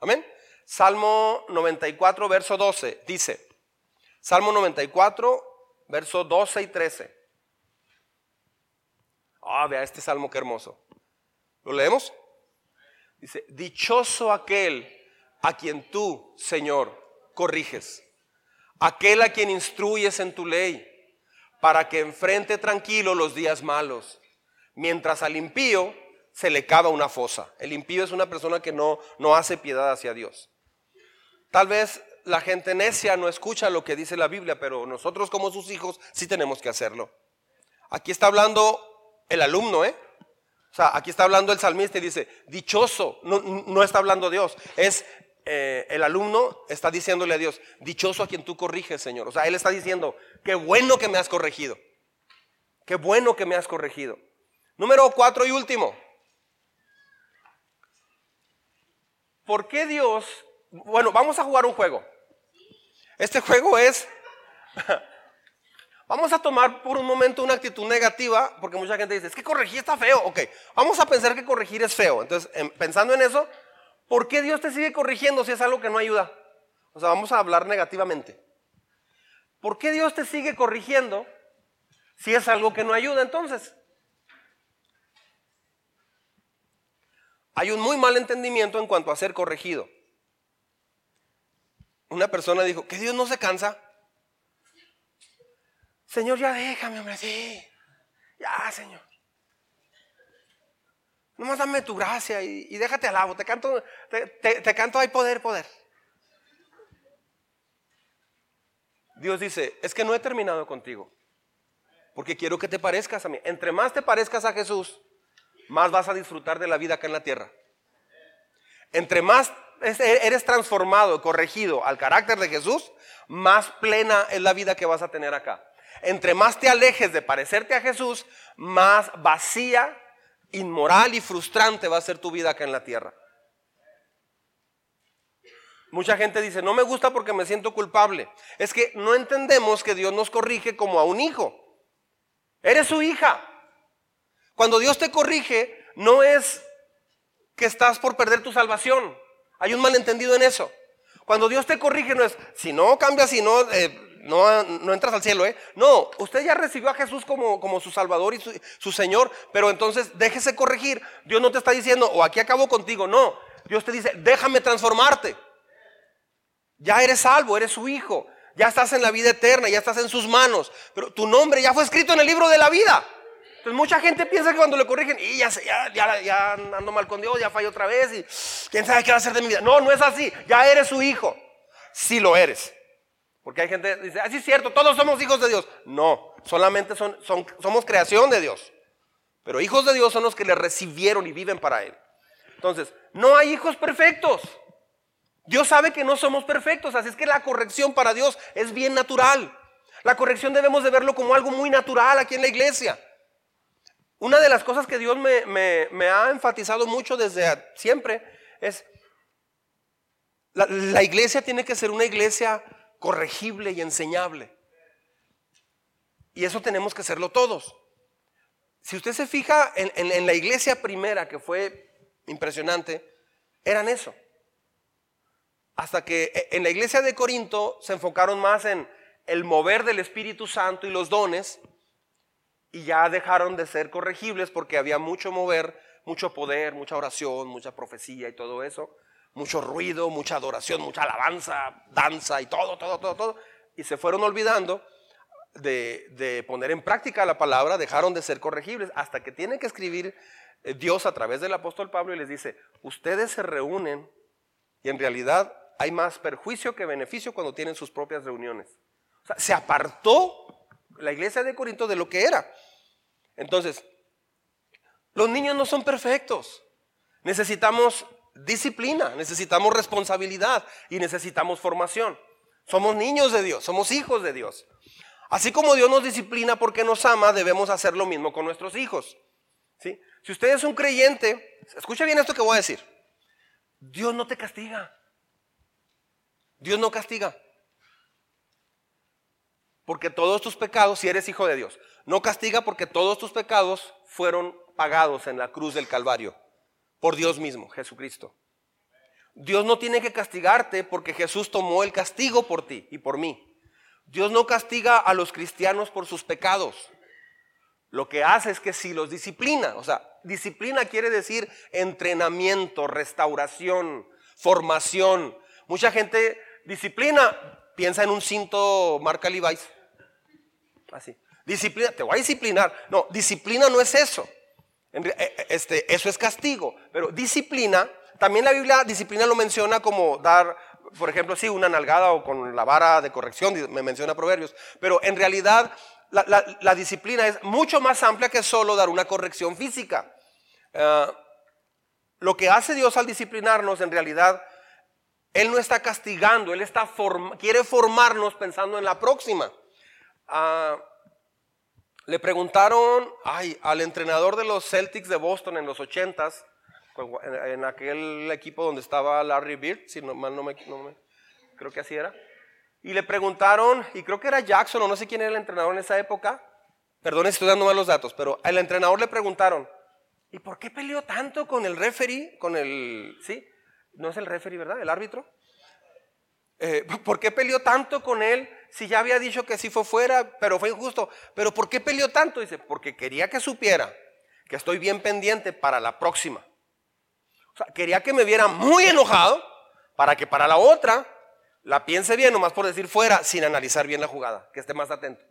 Amén. Salmo 94, verso 12, dice, Salmo 94, verso 12 y 13. Ah, vea este salmo qué hermoso. ¿Lo leemos? Dice, dichoso aquel a quien tú, Señor, corriges, aquel a quien instruyes en tu ley, para que enfrente tranquilo los días malos, mientras al impío se le cava una fosa. El impío es una persona que no, no hace piedad hacia Dios. Tal vez la gente necia no escucha lo que dice la Biblia, pero nosotros como sus hijos sí tenemos que hacerlo. Aquí está hablando el alumno, ¿eh? O sea, aquí está hablando el salmista y dice, dichoso, no, está hablando Dios, es eh, el alumno está diciéndole a Dios, dichoso a quien tú corriges, Señor. O sea, él está diciendo, qué bueno que me has corregido, qué bueno que me has corregido. Número cuatro y último. ¿Por qué Dios? Bueno, vamos a jugar un juego. Este juego es [laughs] Vamos a tomar por un momento una actitud negativa, porque mucha gente dice, es que corregir está feo. Ok, vamos a pensar que corregir es feo. Entonces, pensando en eso, ¿por qué Dios te sigue corrigiendo si es algo que no ayuda? O sea, vamos a hablar negativamente. ¿Por qué Dios te sigue corrigiendo si es algo que no ayuda entonces? Hay un muy mal entendimiento en cuanto a ser corregido. Una persona dijo, ¿que Dios no se cansa? Señor, ya déjame, hombre, sí. Ya, Señor. Nomás dame tu gracia y, déjate alabo. Te canto, te, canto, hay poder, poder. Dios dice, es que no he terminado contigo. Porque quiero que te parezcas a mí. Entre más te parezcas a Jesús, más vas a disfrutar de la vida acá en la tierra. Entre más eres transformado, corregido al carácter de Jesús, más plena es la vida que vas a tener acá entre más te alejes de parecerte a Jesús, más vacía, inmoral y frustrante va a ser tu vida acá en la tierra. Mucha gente dice, no me gusta porque me siento culpable. Es que no entendemos que Dios nos corrige como a un hijo. Eres su hija. Cuando Dios te corrige, no es que estás por perder tu salvación. Hay un malentendido en eso. Cuando Dios te corrige, no es, si no cambias, si no, eh, no, entras al cielo, ¿eh? No, usted ya recibió a Jesús como, como su Salvador y su, Señor, pero entonces déjese corregir. Dios no te está diciendo, o aquí acabo contigo, no. Dios te dice, déjame transformarte. Ya eres salvo, eres su hijo. Ya estás en la vida eterna, ya estás en sus manos. Pero tu nombre ya fue escrito en el libro de la vida. Entonces mucha gente piensa que cuando le corrigen, y ya, ando mal con Dios, ya falló otra vez, y quién sabe qué va a hacer de mi vida. No, no es así, ya eres su hijo. Sí lo eres. Porque hay gente que dice, ah, es cierto, todos somos hijos de Dios. No, solamente son, somos creación de Dios. Pero hijos de Dios son los que le recibieron y viven para Él. Entonces, no hay hijos perfectos. Dios sabe que no somos perfectos, así es que la corrección para Dios es bien natural. La corrección debemos de verlo como algo muy natural aquí en la iglesia. Una de las cosas que Dios me, ha enfatizado mucho desde siempre es, la iglesia tiene que ser una iglesia corregible y enseñable. Y eso tenemos que hacerlo todos. Si usted se fija en, la iglesia primera, que fue impresionante, eran eso. Hasta que e, en la iglesia de Corinto se enfocaron más en el mover del Espíritu Santo y los dones, y ya dejaron de ser corregibles porque había mucho mover, mucho poder, mucha oración, mucha profecía y todo eso, mucho ruido, mucha adoración, mucha alabanza, danza y todo, todo, todo, todo. Y se fueron olvidando de, poner en práctica la palabra, dejaron de ser corregibles, hasta que tienen que escribir eh, Dios a través del apóstol Pablo y les dice, ustedes se reúnen y en realidad hay más perjuicio que beneficio cuando tienen sus propias reuniones. O sea, se apartó la iglesia de Corinto de lo que era. Entonces, los niños no son perfectos. Necesitamos disciplina, necesitamos responsabilidad y necesitamos formación. Somos niños de Dios, somos hijos de Dios. Así como Dios nos disciplina porque nos ama, debemos hacer lo mismo con nuestros hijos. ¿sí? Si usted es un creyente, escucha bien esto que voy a decir. Dios no te castiga. Dios no castiga. Porque todos tus pecados, si eres hijo de Dios, no castiga porque todos tus pecados fueron pagados en la cruz del Calvario por Dios mismo, Jesucristo. Dios no tiene que castigarte porque Jesús tomó el castigo por ti y por mí. Dios no castiga a los cristianos por sus pecados. Lo que hace es que si los disciplina, o sea, disciplina quiere decir entrenamiento, restauración, formación. Mucha gente disciplina, piensa en un cinto marca Levi's. Así. Disciplina, te voy a disciplinar. No, disciplina no es eso. Eh, eh, este, eso es castigo. Pero disciplina, también la Biblia disciplina lo menciona como dar por ejemplo, sí, una nalgada o con la vara de corrección, me menciona Proverbios, pero en realidad la, disciplina es mucho más amplia que solo dar una corrección física. Ah, lo que hace Dios al disciplinarnos, en realidad, Él no está castigando, Él está quiere formarnos pensando en la próxima. Ah, le preguntaron ay, al entrenador de los Celtics de Boston en los ochentas, en, aquel equipo donde estaba Larry Bird, si no mal no me, creo que así era. Y le preguntaron, y creo que era Jackson o no sé quién era el entrenador en esa época, perdón, estoy dando mal los datos, pero al entrenador le preguntaron, ¿y por qué peleó tanto con el referee, con el, sí, no es el referee, ¿verdad? El árbitro. Eh, [laughs] ¿Por qué peleó tanto con él si ya había dicho que sí fue fuera, pero fue injusto? Pero ¿por qué peleó tanto? Dice, porque quería que supiera que estoy bien pendiente para la próxima quería que me viera muy enojado para que para la otra la piense bien, nomás por decir fuera, sin analizar bien la jugada, que esté más atento.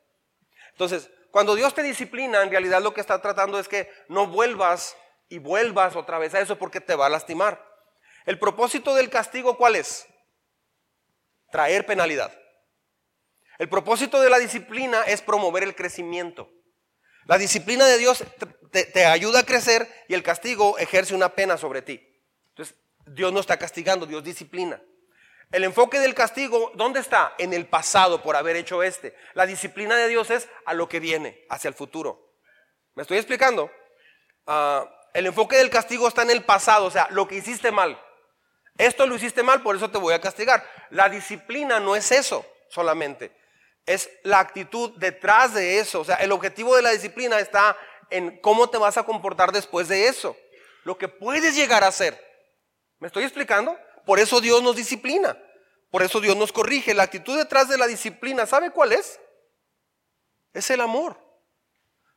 Entonces, cuando Dios te disciplina, en realidad lo que está tratando es que no vuelvas y vuelvas otra vez a eso porque te va a lastimar. El propósito del castigo, ¿cuál es? Traer penalidad. El propósito de la disciplina es promover el crecimiento. La disciplina de Dios te, ayuda a crecer y el castigo ejerce una pena sobre ti. Entonces, Dios no está castigando, Dios disciplina. El enfoque del castigo, ¿dónde está? En el pasado por haber hecho este. La disciplina de Dios es a lo que viene, hacia el futuro. ¿Me estoy explicando? Ah, el enfoque del castigo está en el pasado, o sea, lo que hiciste mal. Esto lo hiciste mal, por eso te voy a castigar. La disciplina no es eso solamente, es la actitud detrás de eso. O sea, el objetivo de la disciplina está en cómo te vas a comportar después de eso. Lo que puedes llegar a hacer. ¿Me estoy explicando? Por eso Dios nos disciplina. Por eso Dios nos corrige. La actitud detrás de la disciplina, ¿sabe cuál es? Es el amor.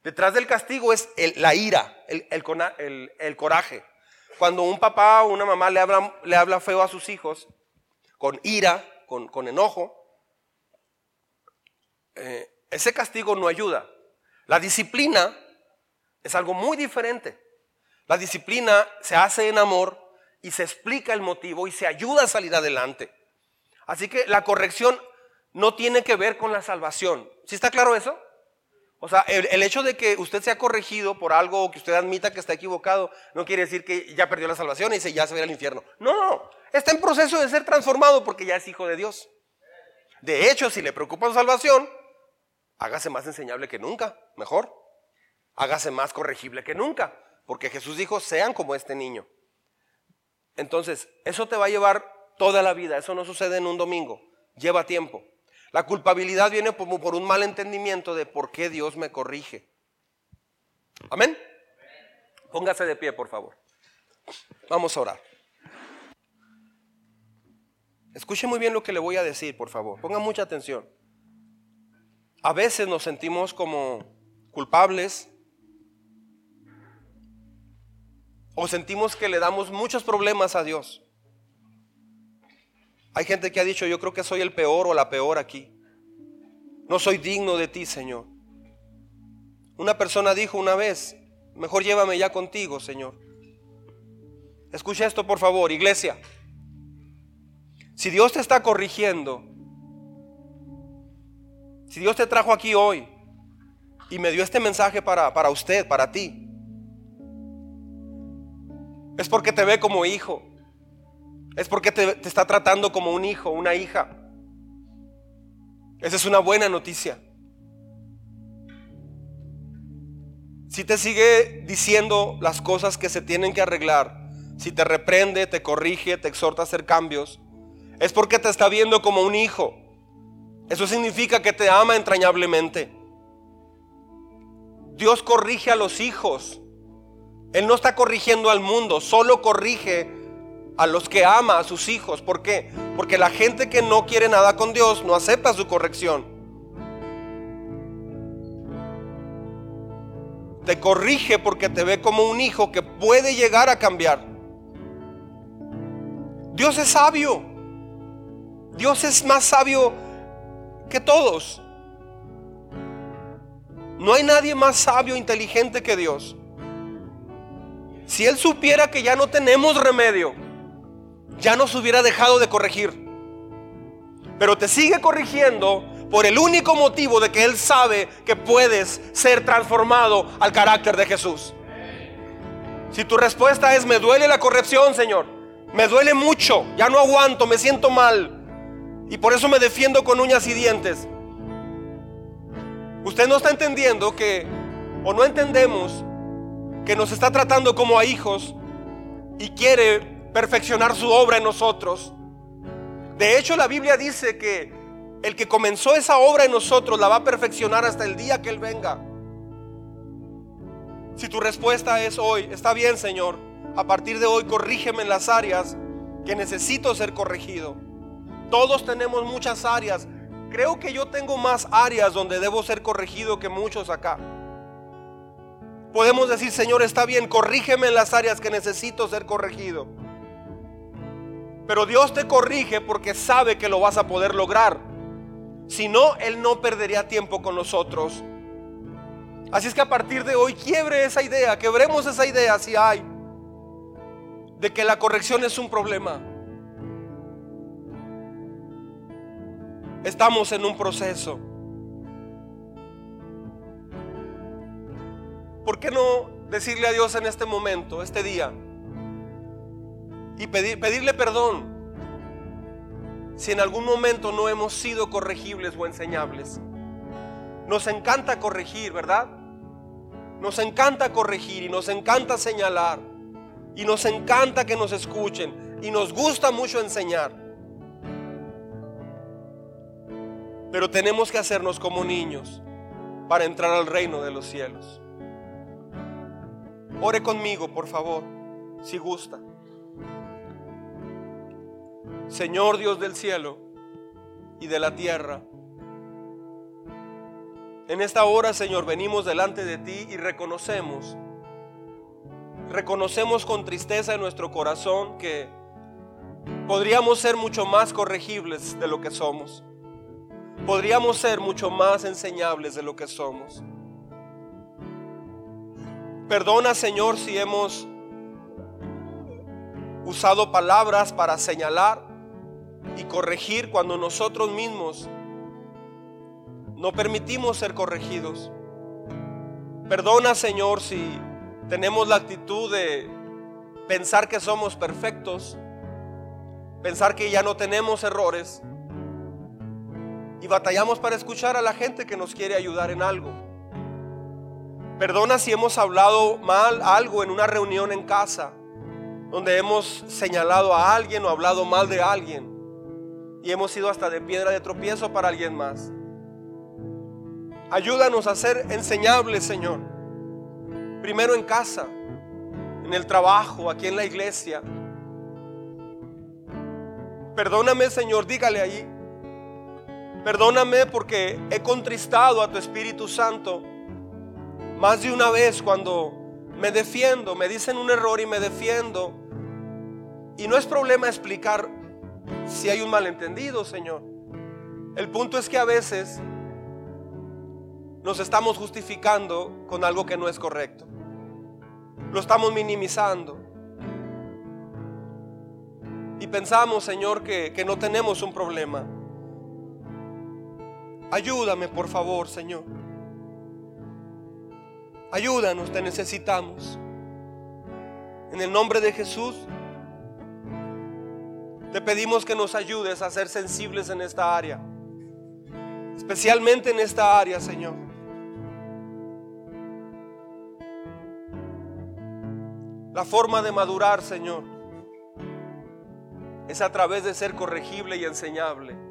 Detrás del castigo es la ira, el, coraje. Cuando un papá o una mamá le habla, le habla feo a sus hijos, con ira, con, enojo, eh, ese castigo no ayuda. La disciplina Es algo muy diferente. La disciplina se hace en amor y se explica el motivo y se ayuda a salir adelante. Así que la corrección no tiene que ver con la salvación. ¿Sí está claro eso? O sea, el, hecho de que usted sea corregido por algo o que usted admita que está equivocado no quiere decir que ya perdió la salvación y dice ya se va al infierno. No, no, está en proceso de ser transformado porque ya es hijo de Dios. De hecho, si le preocupa su salvación, hágase más enseñable que nunca, mejor. Hágase más corregible que nunca, porque Jesús dijo, sean como este niño. Entonces, eso te va a llevar toda la vida, eso no sucede en un domingo, lleva tiempo. La culpabilidad viene como por un mal entendimiento de por qué Dios me corrige. Amén. Póngase de pie, por favor. Vamos a orar. Escuche muy bien lo que le voy a decir, por favor. Ponga mucha atención. A veces nos sentimos como culpables o sentimos que le damos muchos problemas a Dios. Hay gente que ha dicho, yo creo que soy el peor o la peor aquí. No soy digno de ti, Señor. Una persona dijo una vez, mejor llévame ya contigo, Señor. Escucha esto, por favor, iglesia. Si Dios te está corrigiendo, si Dios te trajo aquí hoy y me dio este mensaje para, para usted, para ti, es porque te ve como hijo. Es porque te, está tratando como un hijo, una hija. Esa es una buena noticia. Si te sigue diciendo las cosas que se tienen que arreglar, si te reprende, te corrige, te exhorta a hacer cambios, es porque te está viendo como un hijo. Eso significa que te ama entrañablemente. Dios corrige a los hijos. Él no está corrigiendo al mundo, solo corrige a los que ama a sus hijos. ¿Por qué? Porque la gente que no quiere nada con Dios no acepta su corrección. Te corrige porque te ve como un hijo que puede llegar a cambiar. Dios es sabio. Dios es más sabio que todos. No hay nadie más sabio e inteligente que Dios. Si Él supiera que ya no tenemos remedio, ya nos hubiera dejado de corregir. Pero te sigue corrigiendo por el único motivo de que Él sabe que puedes ser transformado al carácter de Jesús. Si tu respuesta es, me duele la corrección, Señor, me duele mucho, ya no aguanto, me siento mal, y por eso me defiendo con uñas y dientes. Usted no está entendiendo que, o no entendemos, que nos está tratando como a hijos y quiere perfeccionar su obra en nosotros. De hecho, la Biblia dice que el que comenzó esa obra en nosotros la va a perfeccionar hasta el día que Él venga. Si tu respuesta es hoy, está bien Señor, a partir de hoy corrígeme en las áreas que necesito ser corregido. Todos tenemos muchas áreas. Creo que yo tengo más áreas donde debo ser corregido que muchos acá. Podemos decir, Señor, está bien, corrígeme en las áreas que necesito ser corregido. Pero Dios te corrige porque sabe que lo vas a poder lograr. Si no, Él no perdería tiempo con nosotros. Así es que a partir de hoy quiebre esa idea, quebremos esa idea si hay, de que la corrección es un problema. Estamos en un proceso. ¿Por qué no decirle a Dios en este momento, este día? y pedirle perdón si en algún momento no hemos sido corregibles o enseñables. Nos encanta corregir, ¿verdad? Nos encanta corregir y nos encanta señalar y nos encanta que nos escuchen y nos gusta mucho enseñar. Pero tenemos que hacernos como niños para entrar al reino de los cielos. Ore conmigo, por favor, si gusta. Señor Dios del cielo y de la tierra. En esta hora, Señor, venimos delante de ti y reconocemos, reconocemos con tristeza en nuestro corazón que podríamos ser mucho más corregibles de lo que somos. Podríamos ser mucho más enseñables de lo que somos. Perdona, Señor, si hemos usado palabras para señalar y corregir cuando nosotros mismos no permitimos ser corregidos. Perdona, Señor, si tenemos la actitud de pensar que somos perfectos, pensar que ya no tenemos errores y batallamos para escuchar a la gente que nos quiere ayudar en algo. Perdona si hemos hablado mal algo en una reunión en casa, donde hemos señalado a alguien o hablado mal de alguien y hemos sido hasta de piedra de tropiezo para alguien más. Ayúdanos a ser enseñables, Señor. Primero en casa, en el trabajo, aquí en la iglesia. Perdóname, Señor, dígale ahí. Perdóname porque he contristado a tu Espíritu Santo más de una vez cuando me defiendo, me dicen un error y me defiendo. Y no es problema explicar si hay un malentendido, Señor. El punto es que a veces nos estamos justificando con algo que no es correcto. Lo estamos minimizando. Y pensamos, Señor, que, que no tenemos un problema. Ayúdame, por favor, Señor. Ayúdanos, te necesitamos. En el nombre de Jesús, te pedimos que nos ayudes a ser sensibles en esta área. Especialmente en esta área, Señor. La forma de madurar, Señor, es a través de ser corregible y enseñable.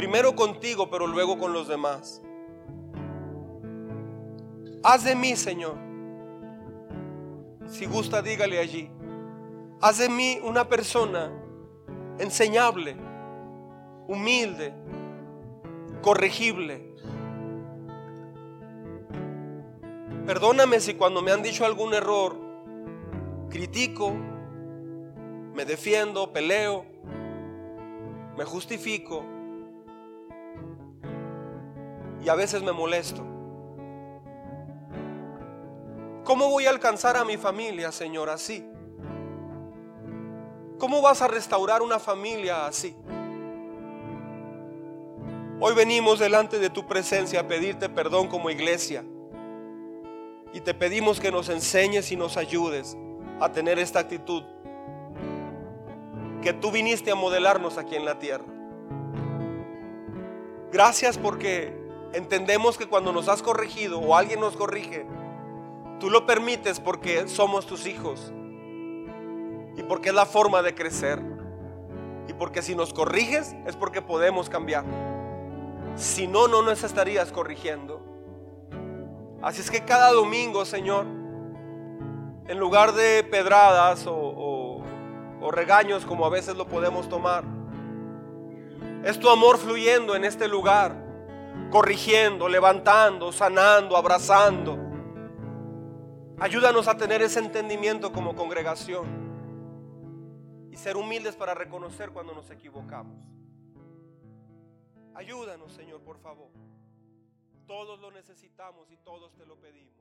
Primero contigo, pero luego con los demás. Haz de mí, Señor. Si gusta, dígale allí. Haz de mí una persona enseñable, humilde, corregible. Perdóname si cuando me han dicho algún error, critico, me defiendo, peleo, me justifico y a veces me molesto. ¿Cómo voy a alcanzar a mi familia, Señor, así? ¿Cómo vas a restaurar una familia así? Hoy venimos delante de tu presencia a pedirte perdón como iglesia. Y te pedimos que nos enseñes y nos ayudes a tener esta actitud que tú viniste a modelarnos aquí en la tierra. Gracias porque entendemos que cuando nos has corregido o alguien nos corrige, Tú lo permites porque somos tus hijos. Y porque es la forma de crecer. Y porque si nos corriges es porque podemos cambiar. Si no, no nos estarías corrigiendo. Así es que cada domingo, Señor, en lugar de pedradas o, o regaños como a veces lo podemos tomar, es tu amor fluyendo en este lugar, corrigiendo, levantando, sanando, abrazando Ayúdanos a tener ese entendimiento como congregación y ser humildes para reconocer cuando nos equivocamos. Ayúdanos, Señor, por favor. Todos lo necesitamos y todos te lo pedimos.